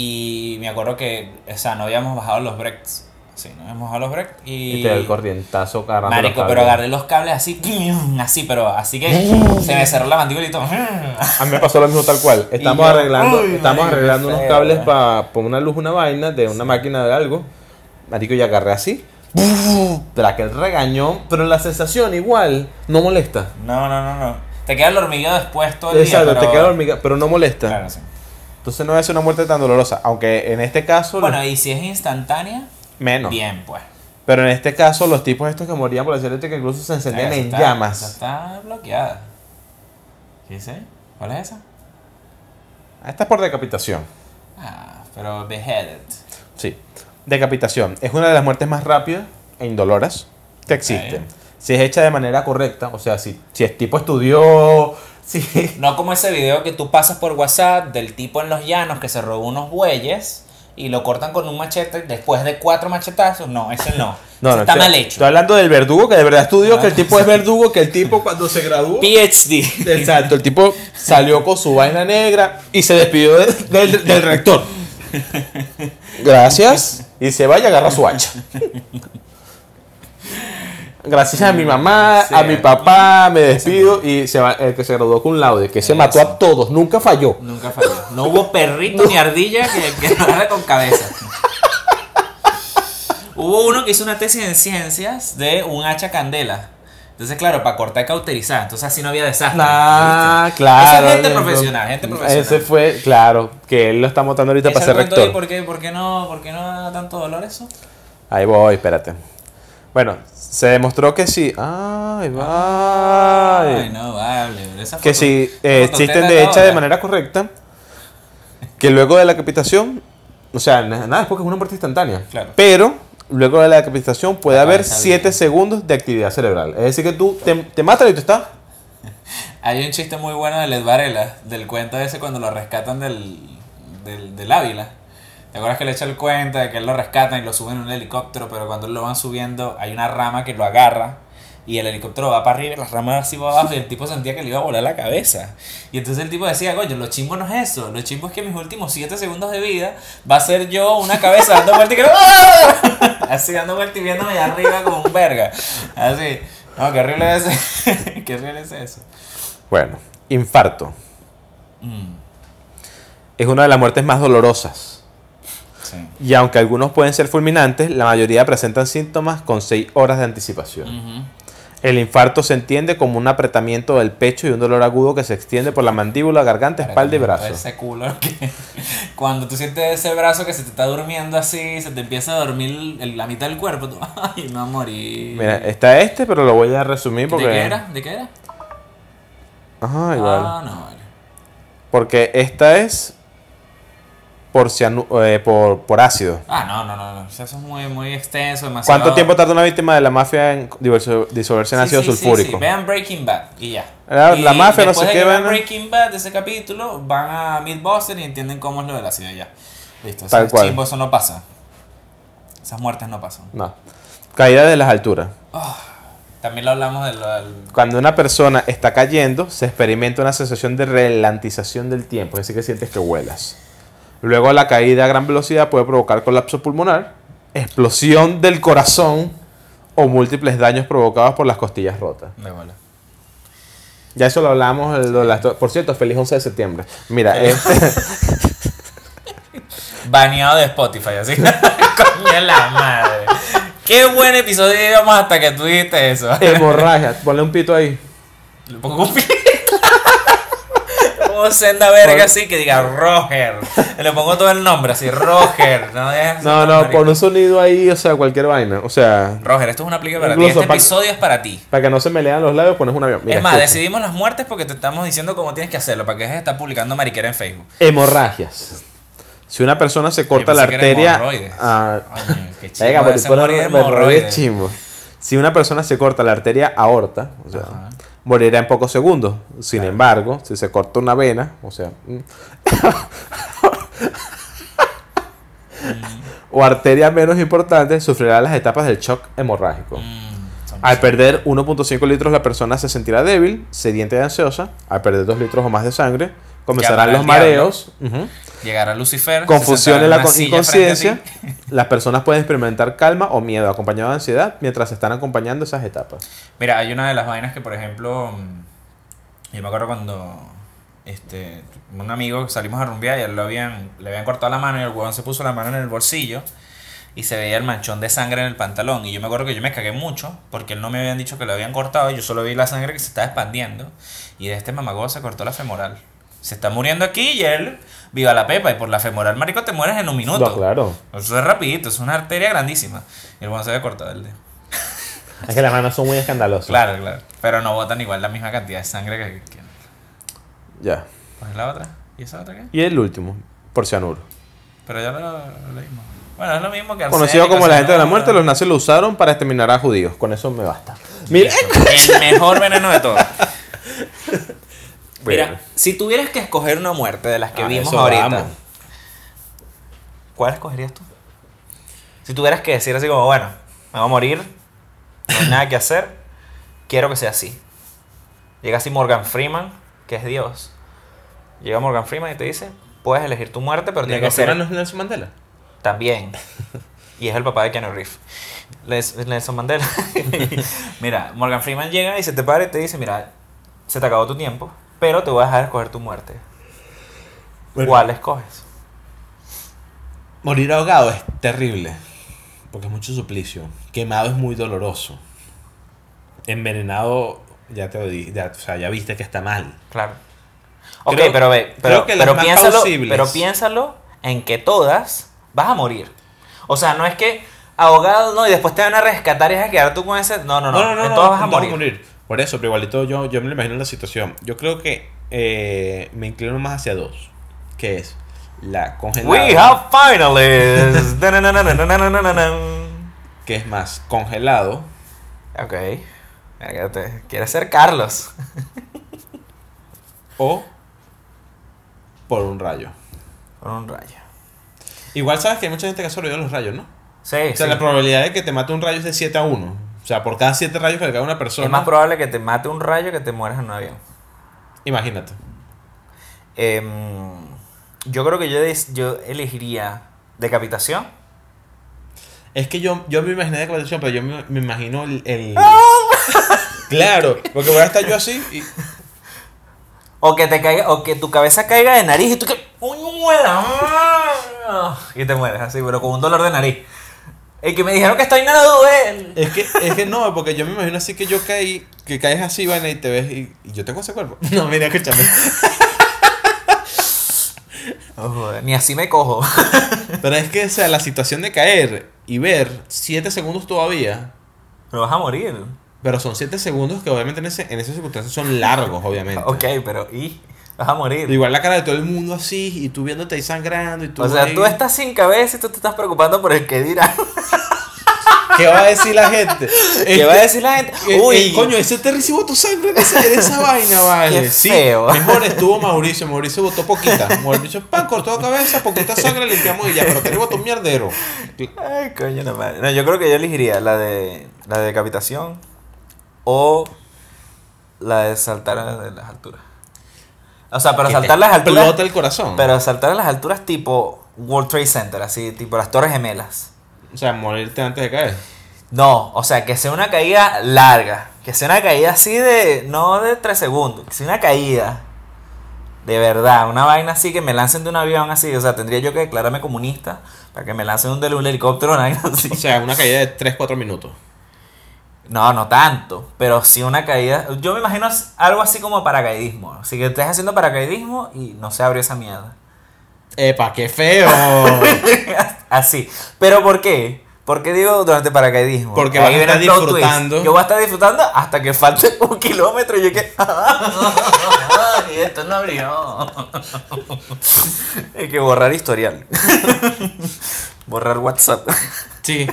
y me acuerdo que, o sea, no habíamos bajado los breaks, sí, no habíamos bajado los breaks, y... Y te da el corrientazo agarrando Marico, pero agarré los cables así, así, pero así que se me cerró la mandíbula y todo. A mí me pasó lo mismo tal cual. Estamos yo, arreglando, uy, estamos marico, arreglando unos cables para poner una luz, una vaina de una máquina de algo. Marico, y agarré así. Pero aquel regañón, pero la sensación igual no molesta. No, no, no, no. Te queda el hormigueo después todo el Exacto, día. te pero- queda hormiga, pero no molesta. Claro, sí. Entonces no es una muerte tan dolorosa. Aunque en este caso, Bueno, y si es instantánea, menos. bien, pues. Pero en este caso, los tipos estos que morían por la silla eléctrica incluso se encendían en está- llamas. está bloqueada. ¿Qué dice? ¿Cuál es esa? Esta es por decapitación. Ah, pero beheaded. Sí. Decapitación. Es una de las muertes más rápidas e indoloras que existen. Si es hecha de manera correcta, o sea, si, si el tipo estudió, No como ese video que tú pasas por WhatsApp del tipo en los llanos que se robó unos bueyes y lo cortan con un machete después de cuatro machetazos. No, ese no. No, no, está estoy, mal hecho. Estoy hablando del verdugo que de verdad estudió, que el tipo es verdugo, que el tipo cuando se graduó... PhD. Exacto, el tipo salió con su vaina negra y se despidió de- del, del rector. Gracias. Y se vaya a agarrar su hacha. Gracias a mi mamá, Sí. a mi papá, me despido y se va, el que se graduó con laude, que se mató a todos, nunca falló. Nunca falló. No hubo perrito ni ardilla que, que no era con cabeza. Hubo uno que hizo una tesis en ciencias de un hacha candela. Entonces, claro, para cortar y cauterizar. Entonces así no había desastre. Ah, ¿viste? claro. Esa es gente profesional, gente profesional. Ese fue, claro, que él lo está montando ahorita para ser rector. ¿por, qué, por, qué no, ¿Por qué no da tanto dolor eso? Ahí voy, espérate. Bueno, se demostró que sí. Ay, va. Ay, no, vale. que si eh, existen de hecha de manera correcta, que luego de la decapitación, o sea, na- nada, es porque es una muerte instantánea. Claro. Pero luego de la decapitación puede haber cabeza 7 viva. segundos de actividad cerebral. Es decir, que tú te, te matan y tú estás. Hay un chiste muy bueno de Led Varela, del cuento ese cuando lo rescatan del, del, del Ávila. ¿Te acuerdas que le echa el cuento de que él lo rescatan y lo suben en un helicóptero, pero cuando lo van subiendo hay una rama que lo agarra y el helicóptero va para arriba y la rama va así para abajo y el tipo sentía que le iba a volar la cabeza. Y entonces el tipo decía, coño, lo chimbo no es eso, lo chimbo es que mis últimos 7 segundos de vida va a ser yo una cabeza dando vuelta y que ¡Ah! así dando vuelta y viéndome allá arriba como un verga. Así. No, qué horrible es ese. qué horrible es eso. Bueno, infarto. Mm, Es una de las muertes más dolorosas. Sí. Y aunque algunos pueden ser fulminantes, la mayoría presentan síntomas con 6 horas de anticipación. El infarto se entiende como un apretamiento del pecho y un dolor agudo que se extiende por la mandíbula, garganta, espalda y brazo. Ese culo que cuando tú sientes ese brazo que se te está durmiendo así, se te empieza a dormir la mitad del cuerpo, tú, ay, me voy a morir. Mira, está este, pero lo voy a resumir porque. ¿De qué era? ¿De qué era? Ajá, igual. Ah, no, vale. Porque esta es por, cianu- eh, por, por ácido. Ah, no, no, no, no. Eso es muy, muy extenso, demasiado. ¿Cuánto tiempo tarda una víctima de la mafia en disolverse en Sí, ácido sí, sulfúrico? sí. Vean Breaking Bad y ya. La- Y la mafia, no sé de qué, vean. Breaking Bad, ese capítulo, van a Mythbusters y entienden cómo es lo del ácido ya. Listo, Tal es cual. chimbo, eso no pasa. Esas muertes no pasan. No. Caída de las alturas. También lo hablamos de lo del Cuando una persona está cayendo, se experimenta una sensación de relantización del tiempo, es decir, que sientes que vuelas. Luego la caída a gran velocidad puede provocar colapso pulmonar, explosión del corazón o múltiples daños provocados por las costillas rotas. de bola. Ya eso lo hablamos. lo las- por cierto, feliz 11 de septiembre. Mira, este, Baneado de Spotify, así. Coño la madre. Qué buen episodio íbamos hasta que tú dijiste eso. hemorragia, ponle un pito ahí. Le pongo un pi- Senda verga así que diga Roger. Le pongo todo el nombre así, Roger. No, No, no, pon un sonido ahí, o sea, cualquier vaina. O sea, Roger, esto es una aplica para ti. Este episodio es para ti. para que no se me lean los labios, pones un avión. Mira, es más, escucha. decidimos las muertes porque te estamos diciendo cómo tienes que hacerlo. Para que dejes de estar publicando mariquera en Facebook. Hemorragias. Si una persona se corta la arteria. hemorroides. ah, chido. venga, chimbo. Si una persona se corta la arteria aorta, o sea, Ajá. Morirá en pocos segundos. Sin embargo, si se corta una vena, o sea, mm, o arteria menos importante, sufrirá las etapas del shock hemorrágico. Mm, Al perder 1.5 litros, la persona se sentirá débil, sedienta y ansiosa. Al perder 2 litros o más de sangre, comenzarán los mareos, ujú, Llegará Lucifer. confusión en la con- inconsciencia. Las personas pueden experimentar calma o miedo acompañado de ansiedad mientras están acompañando esas etapas. Mira, hay una de las vainas que, por ejemplo, yo me acuerdo cuando este, un amigo salimos a rumbear y a él lo habían, le habían cortado la mano y el huevón se puso la mano en el bolsillo y se veía el manchón de sangre en el pantalón. Y yo me acuerdo que yo me cagué mucho porque él no me habían dicho que lo habían cortado, yo solo vi la sangre que se estaba expandiendo y de este mamagodo se cortó la femoral. Se está muriendo aquí y él, viva la pepa, y por la femoral, marico, te mueres en un minuto. No, claro. Eso es rapidito, es una arteria grandísima. Y el huevón se había cortado el dedo. Es que las manos son muy escandalosas. Claro, claro. Pero no botan igual la misma cantidad de sangre que. que- Ya. ¿Cuál es la otra? ¿Y esa otra qué? Y el último, por cianuro. Pero ya lo, lo leímos. Bueno, es lo mismo que Conocido como la gente de la muerte, los nazis lo usaron para exterminar a judíos. Con eso me basta. Mira, El mejor veneno de todos. Mira, Bueno. si tuvieras que escoger una muerte de las que A vimos ahorita, vamos. ¿cuál escogerías tú? Si tuvieras que decir así como, bueno, me voy a morir, no hay nada que hacer, quiero que sea así. Llega así Morgan Freeman, que es Dios. Llega Morgan Freeman y te dice, puedes elegir tu muerte, pero tiene que ser no es Nelson Mandela? también. Y es el papá de Keanu Reeves. Nelson Mandela. mira, Morgan Freeman llega y se te para y te dice, mira, se te acabó tu tiempo, pero te voy a dejar escoger tu muerte. ¿Cuál escoges? Morir ahogado es terrible. Porque es mucho suplicio. Quemado es muy doloroso. Envenenado, ya te lo dije, ya, o sea, ya viste que está mal. Claro. Ok, Creo- pero ve, pero, piénsalo, pero piénsalo en que todas vas a morir. O sea, no es que ahogado, no, y después te van a rescatar y vas a quedar tú con ese. No, no, no. en todas vas a en todas morir. Por eso, pero igualito yo, yo me lo imagino en la situación. Yo creo que eh, me inclino más hacia dos, que es la congelada. We have finalists. que es más congelado. Ok. Quieres ser Carlos. o por un rayo. Por un rayo. Igual sabes que hay mucha gente que ha sobrevivido a los rayos, ¿no? Sí. O sea, la probabilidad de que te mate un rayo es de 7 a 1. O sea, por cada 7 rayos que le cae a una persona. Es más probable que te mate un rayo que te mueras en un avión. Imagínate. Em, yo creo que yo, yo elegiría decapitación. Es que yo, yo me imaginé decapitación, pero yo me, me imagino el. el- claro, porque voy a estar yo así y. O que te caiga, o que tu cabeza caiga de nariz y tú que. ¡Uy, muera! Y te mueres así, pero con un dolor de nariz. El que me dijeron que estoy nada duele. Es que, es que no, porque yo me imagino así que yo caí, que caes así, vaina, y te ves y, y yo tengo ese cuerpo. No, mira, escúchame. Oh, joder, ni así me cojo. Pero es que, o sea, la situación de caer y ver 7 segundos todavía, Pero vas a morir. pero son 7 segundos que obviamente en, ese, en esas circunstancias son largos, obviamente. Ok, pero ¿y? Vas a morir. Igual la cara de todo el mundo así, y tú viéndote ahí sangrando, y tú. o sea, ahí- tú estás sin cabeza y tú te estás preocupando por el que dirá. ¿Qué va a decir la gente? ¿Qué va a decir la gente? Eh, Uy, eh, coño, ese Terry sí botó sangre de esa, de esa vaina, vale. Qué sí, feo. mejor estuvo Mauricio. Mauricio botó poquita. Mauricio, pan, cortó la cabeza, poquita sangre, limpiamos y ya. Pero Terry botó un mierdero. Ay, coño, no madre. No, yo creo que yo elegiría la de la de decapitación o la de saltar a de las alturas. O sea, pero saltar te las alturas. explota el corazón. Pero saltar a las alturas tipo World Trade Center, así, tipo las Torres Gemelas. O sea, morirte antes de caer. No, o sea, que sea una caída larga. Que sea una caída así de. No de tres segundos. Que sea una caída. De verdad. Una vaina así que me lancen de un avión así. O sea, tendría yo que declararme comunista. Para que me lancen un de un helicóptero o una vaina así. O sea, una caída de 3-4 minutos. No, no tanto. Pero sí una caída. Yo me imagino algo así como paracaidismo. Así que estés haciendo paracaidismo y no se abrió esa mierda. ¡Epa, qué feo! así. ¿Pero por qué? ¿Por qué digo durante paracaidismo? Porque vas a estar twist. disfrutando. Yo voy a estar disfrutando hasta que falte un kilómetro y yo que. y esto no abrió. Hay que borrar historial. borrar WhatsApp. Sí.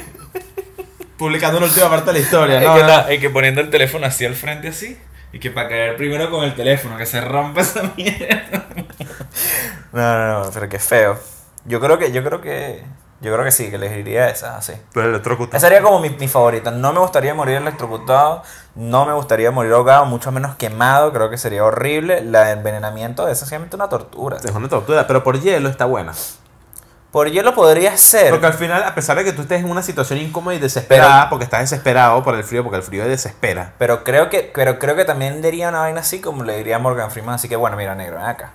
Publicando la última parte de la historia, ¿no? que, ta- hay que poniendo el teléfono así al frente así. Y que para caer primero con el teléfono, que se rompa esa mierda. No, no, no, pero qué feo. Yo creo que, yo creo que. Yo creo que sí, que elegiría esa, así. Pero electrocutado. Esa sería como mi, mi favorita. No me gustaría morir electrocutado. No me gustaría morir ahogado, mucho menos quemado. Creo que sería horrible. La de envenenamiento es sencillamente una tortura. Es una tortura, pero por hielo está buena. Por hielo podría ser. Porque al final, a pesar de que tú estés en una situación incómoda y desesperada, porque estás desesperado por el frío, porque el frío desespera. Pero creo que, pero creo que también diría una vaina así como le diría a Morgan Freeman. Así que bueno, mira, negro, ven acá.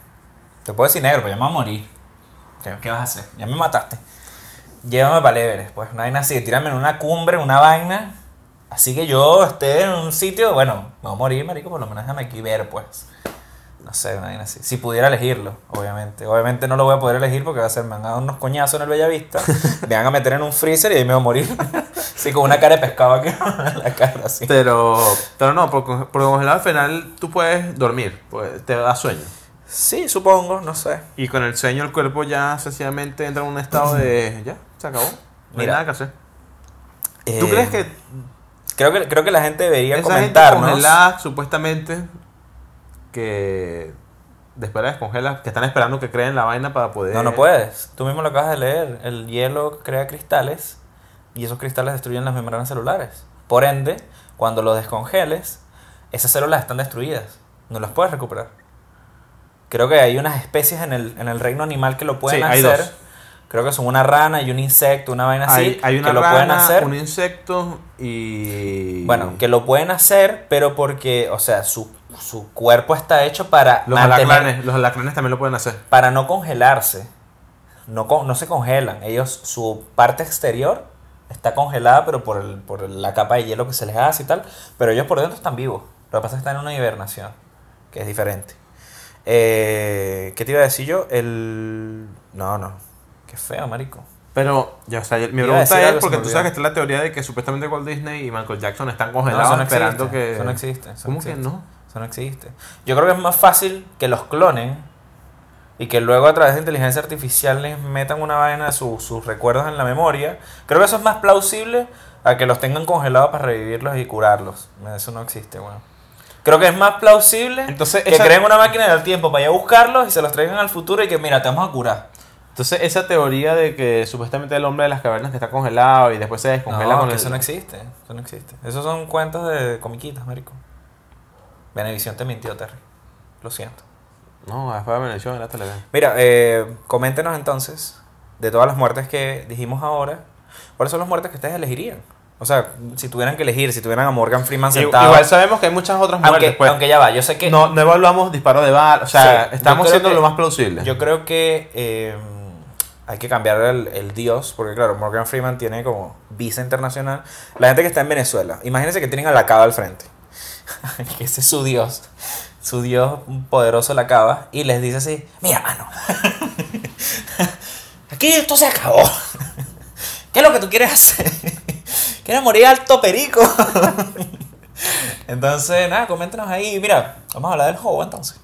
Te puedo decir negro, pero ya me voy a morir. ¿Qué, qué vas a hacer? Ya me mataste. Llévame para Everest, pues. Una vaina así, tírame en una cumbre, una vaina. Así que yo esté en un sitio, bueno, me voy a morir, marico, por lo menos déjame aquí ver, pues. No sé, una así. Si pudiera elegirlo, obviamente. Obviamente no lo voy a poder elegir porque va a ser, me van a dar unos coñazos en el Bellavista, me van a meter en un freezer y ahí me voy a morir. Así con una cara de pescado aquí en la cara, así. Pero, pero no, por, con- por congelado al final tú puedes dormir, pues te da sueño. Sí, supongo, no sé. Y con el sueño el cuerpo ya sencillamente entra en un estado de... Ya, se acabó. No hay nada que hacer. ¿Tú Eh, crees que Creo que, creo que la gente debería esa gente comentarnos. congelada supuestamente que después la descongela, que están esperando que creen la vaina para poder... No, no puedes. Tú mismo lo acabas de leer. El hielo crea cristales y esos cristales destruyen las membranas celulares. Por ende, cuando lo descongeles, esas células están destruidas. No las puedes recuperar. Creo que hay unas especies en el, en el reino animal que lo pueden Sí, hay hacer. dos. Creo que son una rana y un insecto, una vaina así. Hay, una que lo pueden rana, hacer. un insecto y... Bueno, que lo pueden hacer, pero porque, o sea, su, su cuerpo está hecho para Los mantener- alacranes, los alacranes también lo pueden hacer. para no congelarse. No, no se congelan. Ellos, su parte exterior está congelada, pero por, el, por la capa de hielo que se les hace y tal. Pero ellos por dentro están vivos. Lo que pasa es que están en una hibernación, que es diferente. Eh, ¿Qué te iba a decir yo? El... No, no. Qué feo, marico. Pero, ya, o sea, mi pregunta es, porque tú sabes que está la teoría de que supuestamente Walt Disney y Michael Jackson están congelados no esperando existe, que... Eso no existe. eso ¿Cómo que no? Eso no existe. Yo creo que es más fácil que los clonen y que luego a través de inteligencia artificial les metan una vaina de su- sus recuerdos en la memoria. Creo que eso es más plausible a que los tengan congelados para revivirlos y curarlos. Eso no existe, bueno. Creo que es más plausible Entonces, que esa- creen una máquina del tiempo para ir a buscarlos y se los traigan al futuro y que mira, te vamos a curar. Entonces, esa teoría de que supuestamente el hombre de las cavernas que está congelado y después se descongela No, con que el... eso no existe. Eso no existe. Esos son cuentos de comiquitas, marico. Benevisión te mintió, Terry. Lo siento. No, después de Benedición era televisión. Mira, eh, coméntenos entonces, de todas las muertes que dijimos ahora, ¿cuáles son las muertes que ustedes elegirían? O sea, si tuvieran que elegir, si tuvieran a Morgan Freeman sentado. Igual sabemos que hay muchas otras muertes, aunque, pues. aunque ya va, yo sé que. no, no evaluamos disparo de bala, o sea, Sí, estamos siendo que- lo más plausible. Yo creo que eh, hay que cambiar el, el dios, porque claro, Morgan Freeman tiene como visa internacional. La gente que está en Venezuela, imagínense que tienen a la cava al frente. que ese es su dios. Su dios poderoso la cava. Y les dice así, mira mano. Aquí esto se acabó. ¿Qué es lo que tú quieres hacer? ¿Quieres morir alto perico? entonces, nada, coméntenos ahí. Mira, vamos a hablar del juego entonces.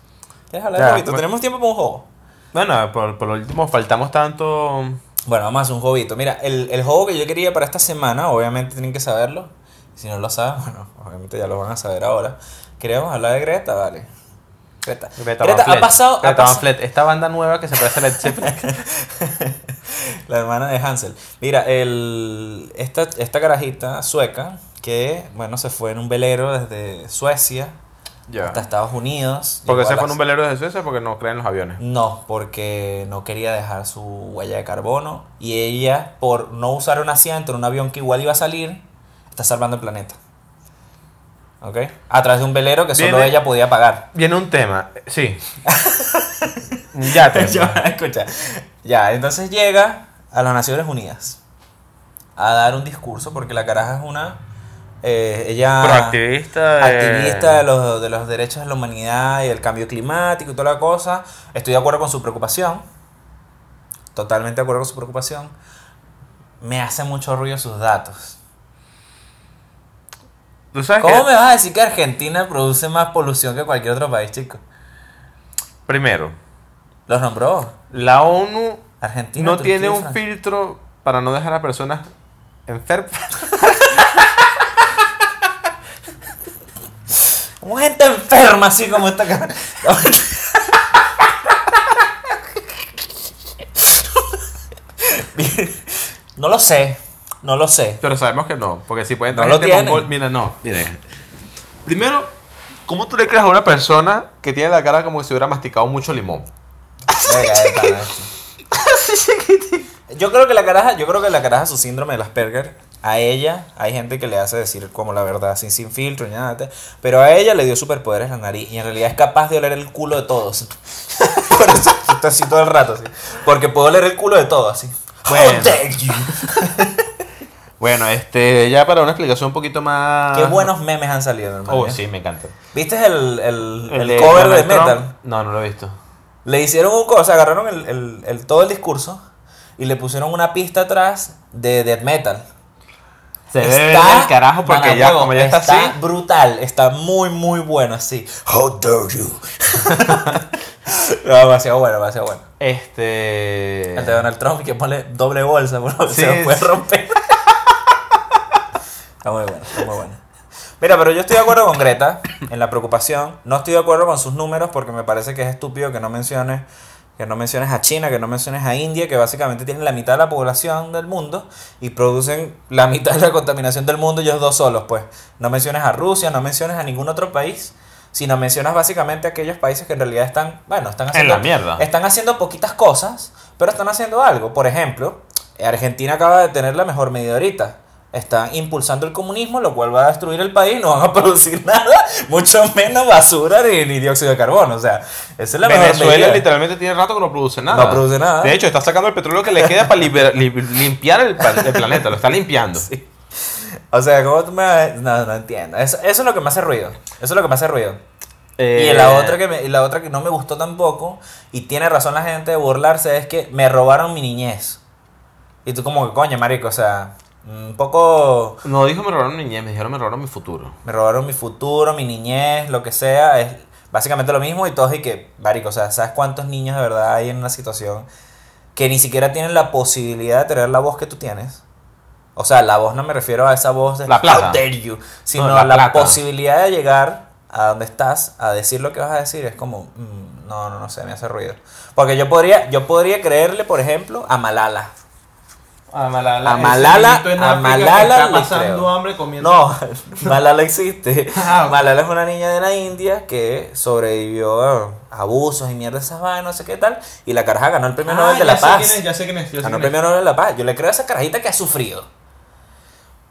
¿Quieres hablar Ya, bueno. Tenemos tiempo para un juego. Bueno, por, por lo último, faltamos tanto... Bueno, vamos a hacer un jueguito. Mira, el, el juego que yo quería para esta semana, obviamente tienen que saberlo. Si no lo saben, bueno, obviamente ya lo van a saber ahora. Queríamos hablar de Greta, vale. Greta. Greta, Greta, ha pasado. ha Greta pas- Fleet, esta banda nueva que se parece a Led Zeppelin. La hermana de Hansel. Mira, el, esta, esta carajita sueca que, bueno, se fue en un velero desde Suecia ya. hasta Estados Unidos. Porque llegó se fue en un velero de Suecia porque no creen los aviones. No, porque no quería dejar su huella de carbono y ella, por no usar un asiento en un avión que igual iba a salir, está salvando el planeta. ¿Ok? A través de un velero que solo Viene- ella podía pagar. Viene un tema, sí. ya te. Ya, escucha. Ya, entonces llega a las Naciones Unidas a dar un discurso porque la caraja es una... eh, ella... Proactivista. de- activista de los, de los derechos de la humanidad y del cambio climático y toda la cosa. Estoy de acuerdo con su preocupación. Totalmente de acuerdo con su preocupación. Me hace mucho ruido sus datos. ¿Tú sabes ¿Cómo que- me vas a decir que Argentina produce más polución que cualquier otro país, chico? Primero, Los nombró. la ONU Argentina. no Turquía, tiene un Francia. filtro para no dejar a personas enfermas. Como gente enferma, así como esta cara. No lo sé. No lo sé. Pero sabemos que no, porque si pueden No traer lo gente mongol- Mira, no, mire. Primero, ¿cómo tú le crees a una persona que tiene la cara como si hubiera masticado mucho limón? Yo creo que la caraja, yo creo que la caraja su síndrome de Asperger, a ella hay gente que le hace decir como la verdad, sin, sin filtro ni nada, de- pero a ella le dio superpoderes la nariz y en realidad es capaz de oler el culo de todos. Por eso está así todo el rato, así. Porque puedo oler el culo de todos, así. Bueno. How dare you. Bueno, este, ya para una explicación un poquito más. Qué buenos memes han salido, hermano. Oh, sí, me encanta. ¿Viste el, el, el cover de Trump, metal? No, no lo he visto. Le hicieron un cover, o sea, agarraron el, todo el discurso y le pusieron una pista atrás de death metal. Se el carajo porque ya, como ya está, así. brutal, está muy, muy bueno así. How dare you. No, demasiado bueno, demasiado bueno. Este. El de Donald Trump que pone doble bolsa, porque Sí, se lo puede sí. romper. Está muy bueno, está muy bueno. Mira, pero yo estoy de acuerdo con Greta en la preocupación. No estoy de acuerdo con sus números porque me parece que es estúpido que no menciones que no menciones a China, que no menciones a India, que básicamente tienen la mitad de la población del mundo y producen la mitad de la contaminación del mundo ellos dos solos, pues. No menciones a Rusia, no menciones a ningún otro país, sino mencionas básicamente a aquellos países que en realidad están, bueno, están haciendo la mierda. están haciendo poquitas cosas, pero están haciendo algo. Por ejemplo, Argentina acaba de tener la mejor medida ahorita. Están impulsando el comunismo, lo cual va a destruir el país, no van a producir nada, mucho menos basura ni, ni dióxido de carbono. O sea, esa es la Venezuela literalmente tiene rato que no produce nada. No produce nada. De hecho, está sacando el petróleo que le queda para li- limpiar el, planeta. Lo está limpiando. O sea, ¿cómo tú me vas a- No, no entiendo. Eso, eso es lo que me hace ruido. Eso es lo que me hace ruido. Eh, Y la otra que me, y la otra que no me gustó tampoco, y tiene razón la gente de burlarse, es que me robaron mi niñez. Y tú como que, coño, marico, o sea, un poco... No dijo me robaron mi niñez, me dijeron me robaron mi futuro. Me robaron mi futuro, mi niñez, lo que sea. Es básicamente lo mismo y todos y que, marico, o sea, ¿sabes cuántos niños de verdad hay en una situación que ni siquiera tienen la posibilidad de tener la voz que tú tienes? O sea, la voz no me refiero a esa voz de La plata. "How dare you", sino No, la posibilidad de llegar a donde estás a decir lo que vas a decir es como mm, no, no, no sé, me hace ruido. Porque yo podría yo podría creerle, por ejemplo, a Malala. A Malala. A Malala- a Malala está pasando hambre comiendo. No, Malala existe. Ah. Malala es una niña de la India que sobrevivió a abusos y mierda de esas vainas, no sé qué tal. Y la caraja ganó el premio Ah, Nobel de ya la sé Paz. quién es, ya sé quién es. ya sé Ganó el quién es. premio Nobel de la Paz. Yo le creo a esa carajita que ha sufrido.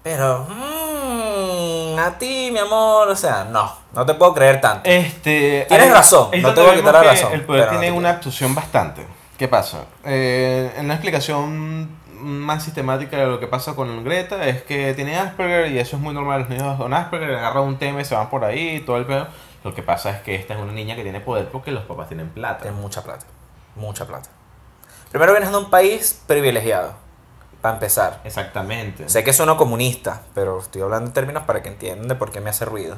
Pero, mm, a ti, mi amor, o sea, no, no te puedo creer tanto. Este, Tienes razón, no te voy a quitar la razón, El poder no tiene una actuación bastante. ¿Qué pasa? Eh, en la explicación más sistemática de lo que pasa con Greta es que tiene Asperger y eso es muy normal. Los niños con Asperger agarran un tema y se van por ahí y todo el pedo. Lo que pasa es que esta es una niña que tiene poder porque los papás tienen plata. Tiene mucha plata, mucha plata. Primero vienes de un país privilegiado, para empezar. Exactamente. Sé que sueno comunista, pero estoy hablando en términos para que entiendan de por qué me hace ruido.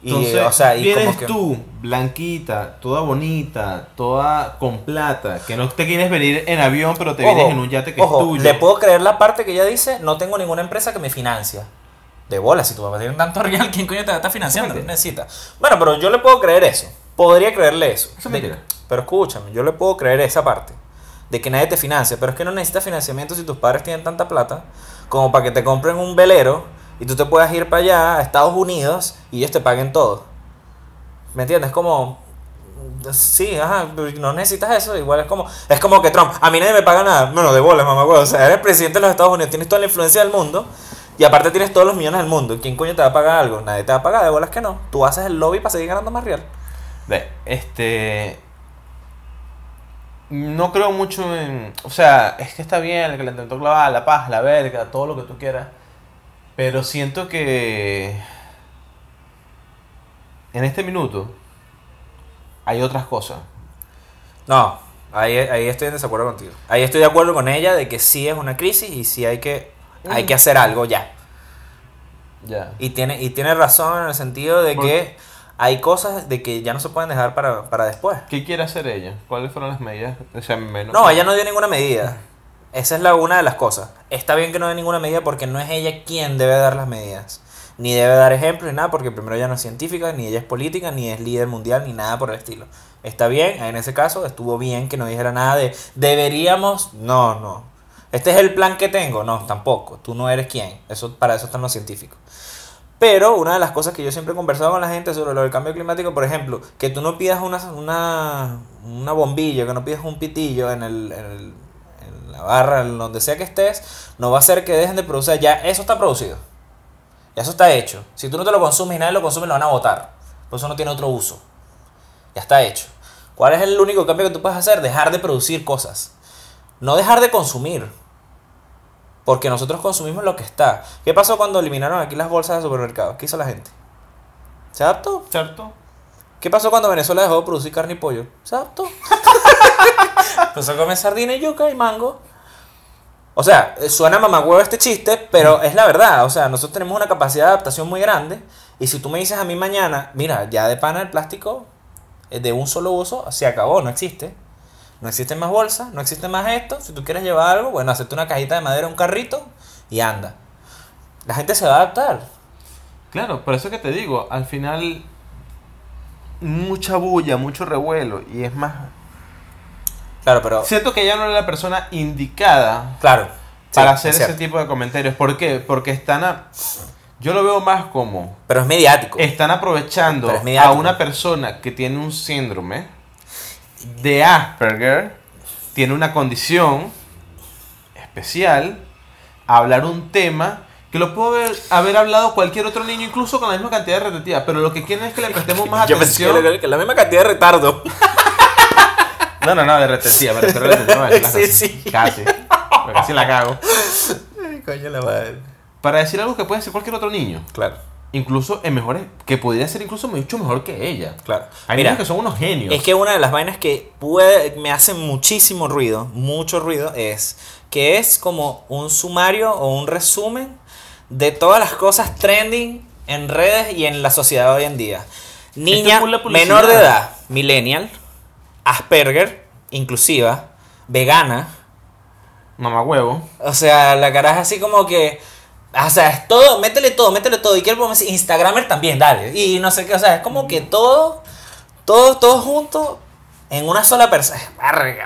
Y, Entonces, o sea, y vienes como que... tú, blanquita, toda bonita, toda con plata, que no te quieres venir en avión, pero te Ojo, vienes en un yate que ojo, es tuyo. Le puedo creer la parte que ella dice, no tengo ninguna empresa que me financia. De bola, si tu papá tiene tanto real, ¿quién coño te estar financiando? No necesita. Bueno, pero yo le puedo creer eso. Podría creerle eso. Eso De- pero escúchame, yo le puedo creer esa parte. De que nadie te financia. Pero es que no necesitas financiamiento si tus padres tienen tanta plata como para que te compren un velero y tú te puedas ir para allá, a Estados Unidos, y ellos te paguen todo. ¿Me entiendes? Como... Sí, ajá, no necesitas eso, igual es como es como que Trump, a mí nadie me paga nada, bueno, de bola, mamá, güey, o sea, eres presidente de los Estados Unidos, tienes toda la influencia del mundo y aparte tienes todos los millones del mundo, ¿quién coño te va a pagar algo? Nadie te va a pagar, de bolas que no, tú haces el lobby para seguir ganando más real. Ve, este. No creo mucho en. O sea, es que está bien el calentamiento global, la paz, la verga, todo lo que tú quieras. Pero siento que. En este minuto. Hay otras cosas. No, ahí, ahí estoy en desacuerdo contigo. Ahí estoy de acuerdo con ella de que sí es una crisis y sí hay que, hay que hacer algo ya. Ya. Y tiene, y tiene razón en el sentido de ¿Por que hay cosas de que ya no se pueden dejar para, para después. ¿Qué quiere hacer ella? ¿Cuáles fueron las medidas? O sea, menos. No, ella no dio ninguna medida. Esa es la una de las cosas. Está bien que no dé ninguna medida porque no es ella quien debe dar las medidas. Ni debe dar ejemplos ni nada porque primero ella no es científica, ni ella es política, ni es líder mundial, ni nada por el estilo. Está bien, en ese caso estuvo bien que no dijera nada de deberíamos, no, no. Este es el plan que tengo, no, tampoco. Tú no eres quien. Eso, para eso están los científicos. Pero una de las cosas que yo siempre he conversado con la gente sobre lo del cambio climático, por ejemplo, que tú no pidas una, una, una bombilla, que no pidas un pitillo en, el, en, el- la barra, en donde sea que estés, no va a hacer que dejen de producir. Ya eso está producido. Ya eso está hecho. Si tú no te lo consumes y nadie lo consume, lo van a botar. Por eso no tiene otro uso. Ya está hecho. ¿Cuál es el único cambio que tú puedes hacer? Dejar de producir cosas. No dejar de consumir. Porque nosotros consumimos lo que está. ¿Qué pasó cuando eliminaron aquí las bolsas de supermercados? ¿Qué hizo la gente? ¿Se adaptó? ¿Cierto? ¿Qué pasó cuando Venezuela dejó de producir carne y pollo? ¿Se adaptó? Empezó a comer sardina y yuca y mango. O sea, suena mamagüevo este chiste, pero es la verdad. O sea, nosotros tenemos una capacidad de adaptación muy grande. Y si tú me dices a mí mañana, mira, ya de pana el plástico eh, de un solo uso se acabó, no existe. No existen más bolsas, no existe más esto. Si tú quieres llevar algo, bueno, hacerte una cajita de madera, un carrito y anda. La gente se va a adaptar. Claro, por eso que te digo, al final mucha bulla, mucho revuelo y es más... Claro, pero... Siento que ella no es la persona indicada Claro. sí, para hacer es ese tipo de comentarios. ¿Por qué? Porque están... a- Yo lo veo más como... Pero es mediático. Están aprovechando es a mediático. una persona que tiene un síndrome de Asperger, tiene una condición especial, a hablar un tema que lo pudo haber, haber hablado cualquier otro niño, incluso con la misma cantidad de repetidas, pero lo que quieren es que le prestemos más Yo pensé atención. que, la- que la misma cantidad de retardo. No, no, no, de repetida, me refiero a repetida, no, es Sí, casi, sí. Casi, pero casi la cago. Ay, coño la madre. Para decir algo que puede ser cualquier otro niño, Claro, incluso en mejores, que podría ser incluso mucho mejor que ella. claro. Hay Mira, niños que son unos genios. Es que una de las vainas que puede, me hace muchísimo ruido, mucho ruido, es que es como un sumario o un resumen de todas las cosas trending en redes y en la sociedad hoy en día. Niña es pura publicidad. menor de edad, millennial, Asperger, inclusiva, vegana. Mamá huevo. O sea, la cara es así como que. O sea, es todo, métele todo, métele todo. Y quiero poner Instagramer también, dale. Y no sé qué, o sea, es como que todo, todo, todo junto en una sola persona.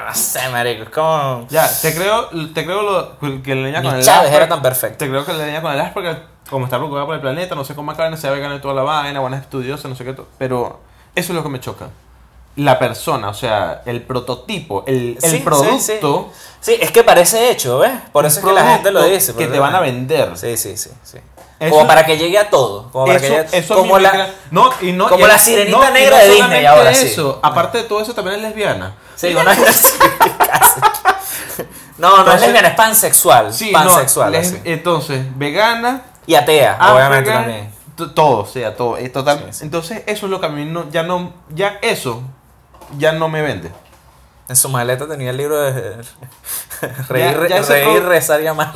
No sé, marico. Es como. Ya, te creo, te creo lo, que la niña Ni con el Chávez era tan perfecto. Te creo que la niña con el Asperger, como está preocupada por el planeta, no sé cómo acaban sea vegana y toda la vaina, buena estudiosa, no sé qué. Pero eso es lo que me choca. La persona, o sea, el prototipo, el, el Sí, sí, producto. Sí, es que parece hecho, ¿ves? Por eso es que la gente lo dice. Que te van a vender. Sí, sí, sí. sí. Eso- como para que llegue a todo. Como para Eso, que llegue- eso como la, no, y no, como y la es- sirenita no, negra no de Disney ahora sí. eso, aparte de todo eso también es lesbiana. Sí, una No, no es lesbiana, es pansexual. Sí, pansexual. no, les- entonces, vegana, Y atea, obviamente también. todo, o sea, todo, es total. Sí, sí. Entonces, eso es lo que a mí no, ya no, ya eso, ya no me vende. En su maleta tenía el libro de reír, Ya- reír, pro- rezar y amar.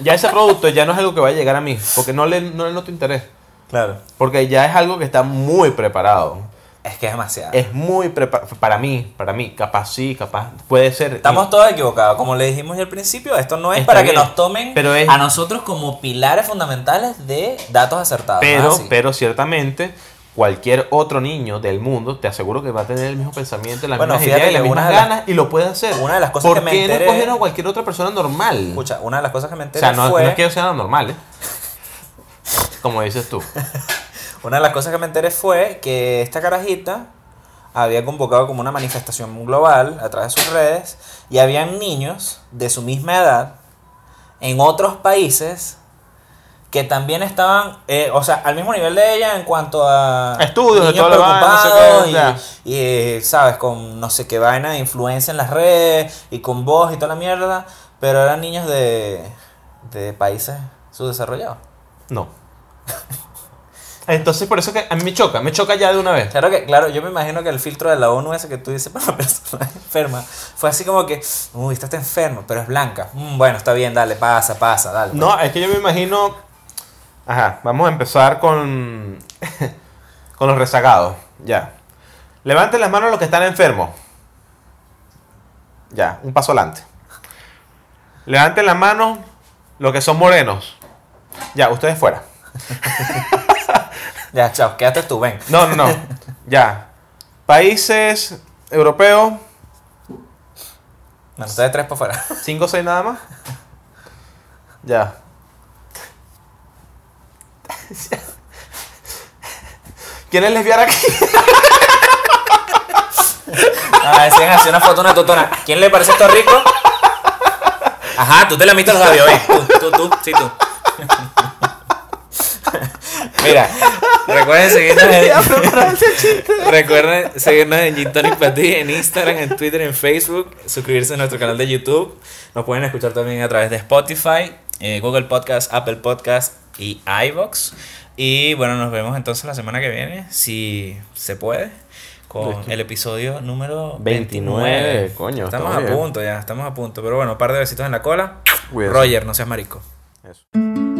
Ya ese producto ya no es algo que va a llegar a mí, porque no le, no le noto interés. Claro. Porque ya es algo que está muy preparado. Es que es demasiado. Es muy preparado. Para mí, para mí, capaz sí, capaz puede ser. Estamos todos equivocados. Como le dijimos ya al principio, esto no es Está para que nos tomen pero es- a nosotros como pilares fundamentales de datos acertados. Pero. Así. pero ciertamente, cualquier otro niño del mundo, te aseguro que va a tener el mismo pensamiento, las Bueno, mismas ideas y las mismas las- ganas y lo puede hacer. una de las cosas ¿Por que me qué enteré- no coger a cualquier otra persona normal? Escucha, una de las cosas que me o enteré sea, no, fue... no es que ellos sean normales. Como dices tú. Una de las cosas que me enteré fue que esta carajita había convocado como una manifestación global a través de sus redes y habían niños de su misma edad en otros países que también estaban, eh, o sea, al mismo nivel de ella en cuanto a Estudios de niños toda la vaina, no sé preocupados qué, y, eh, sabes, con no sé qué vaina de influencia en las redes y con voz y toda la mierda, pero eran niños de, de países subdesarrollados. No. Entonces, por eso que a mí me choca, me choca ya de una vez. Claro que, claro, yo me imagino que el filtro de la ONU ese que tú dices para una persona enferma fue así como que, uy, esta está enferma, pero es blanca. Mm, bueno, está bien, dale, pasa, pasa, dale. No, es que yo me imagino. Ajá, vamos a empezar con. con los rezagados. Ya. Levanten las manos los que están enfermos. Ya, un paso adelante. Levanten las manos los que son morenos. Ya, ustedes fuera. Ya, chao, quédate tú, ven. No, no, no. Ya. Países europeos, Bueno, ustedes tres para afuera. 5 o 6 nada más. Ya. ¿Quién es lesbiana aquí? Ah, decían así una foto, una totona. ¿Quién le parece esto rico? Ajá, tú te la viste los labios, ven. Tú, tú, tú, sí, tú. Mira, recuerden seguirnos en, recuerden seguirnos en Gin Tonic Patty en Instagram, en Twitter, en Facebook, suscribirse a nuestro canal de YouTube. Nos pueden escuchar también a través de Spotify, eh, Google Podcast, Apple Podcast y iVoox. Y bueno, nos vemos entonces la semana que viene, si se puede, con el episodio número 29, 29. coño, Estamos a bien. punto ya, estamos a punto. Pero bueno, un par de besitos en la cola. Cuídate. Roger, no seas marico. Eso.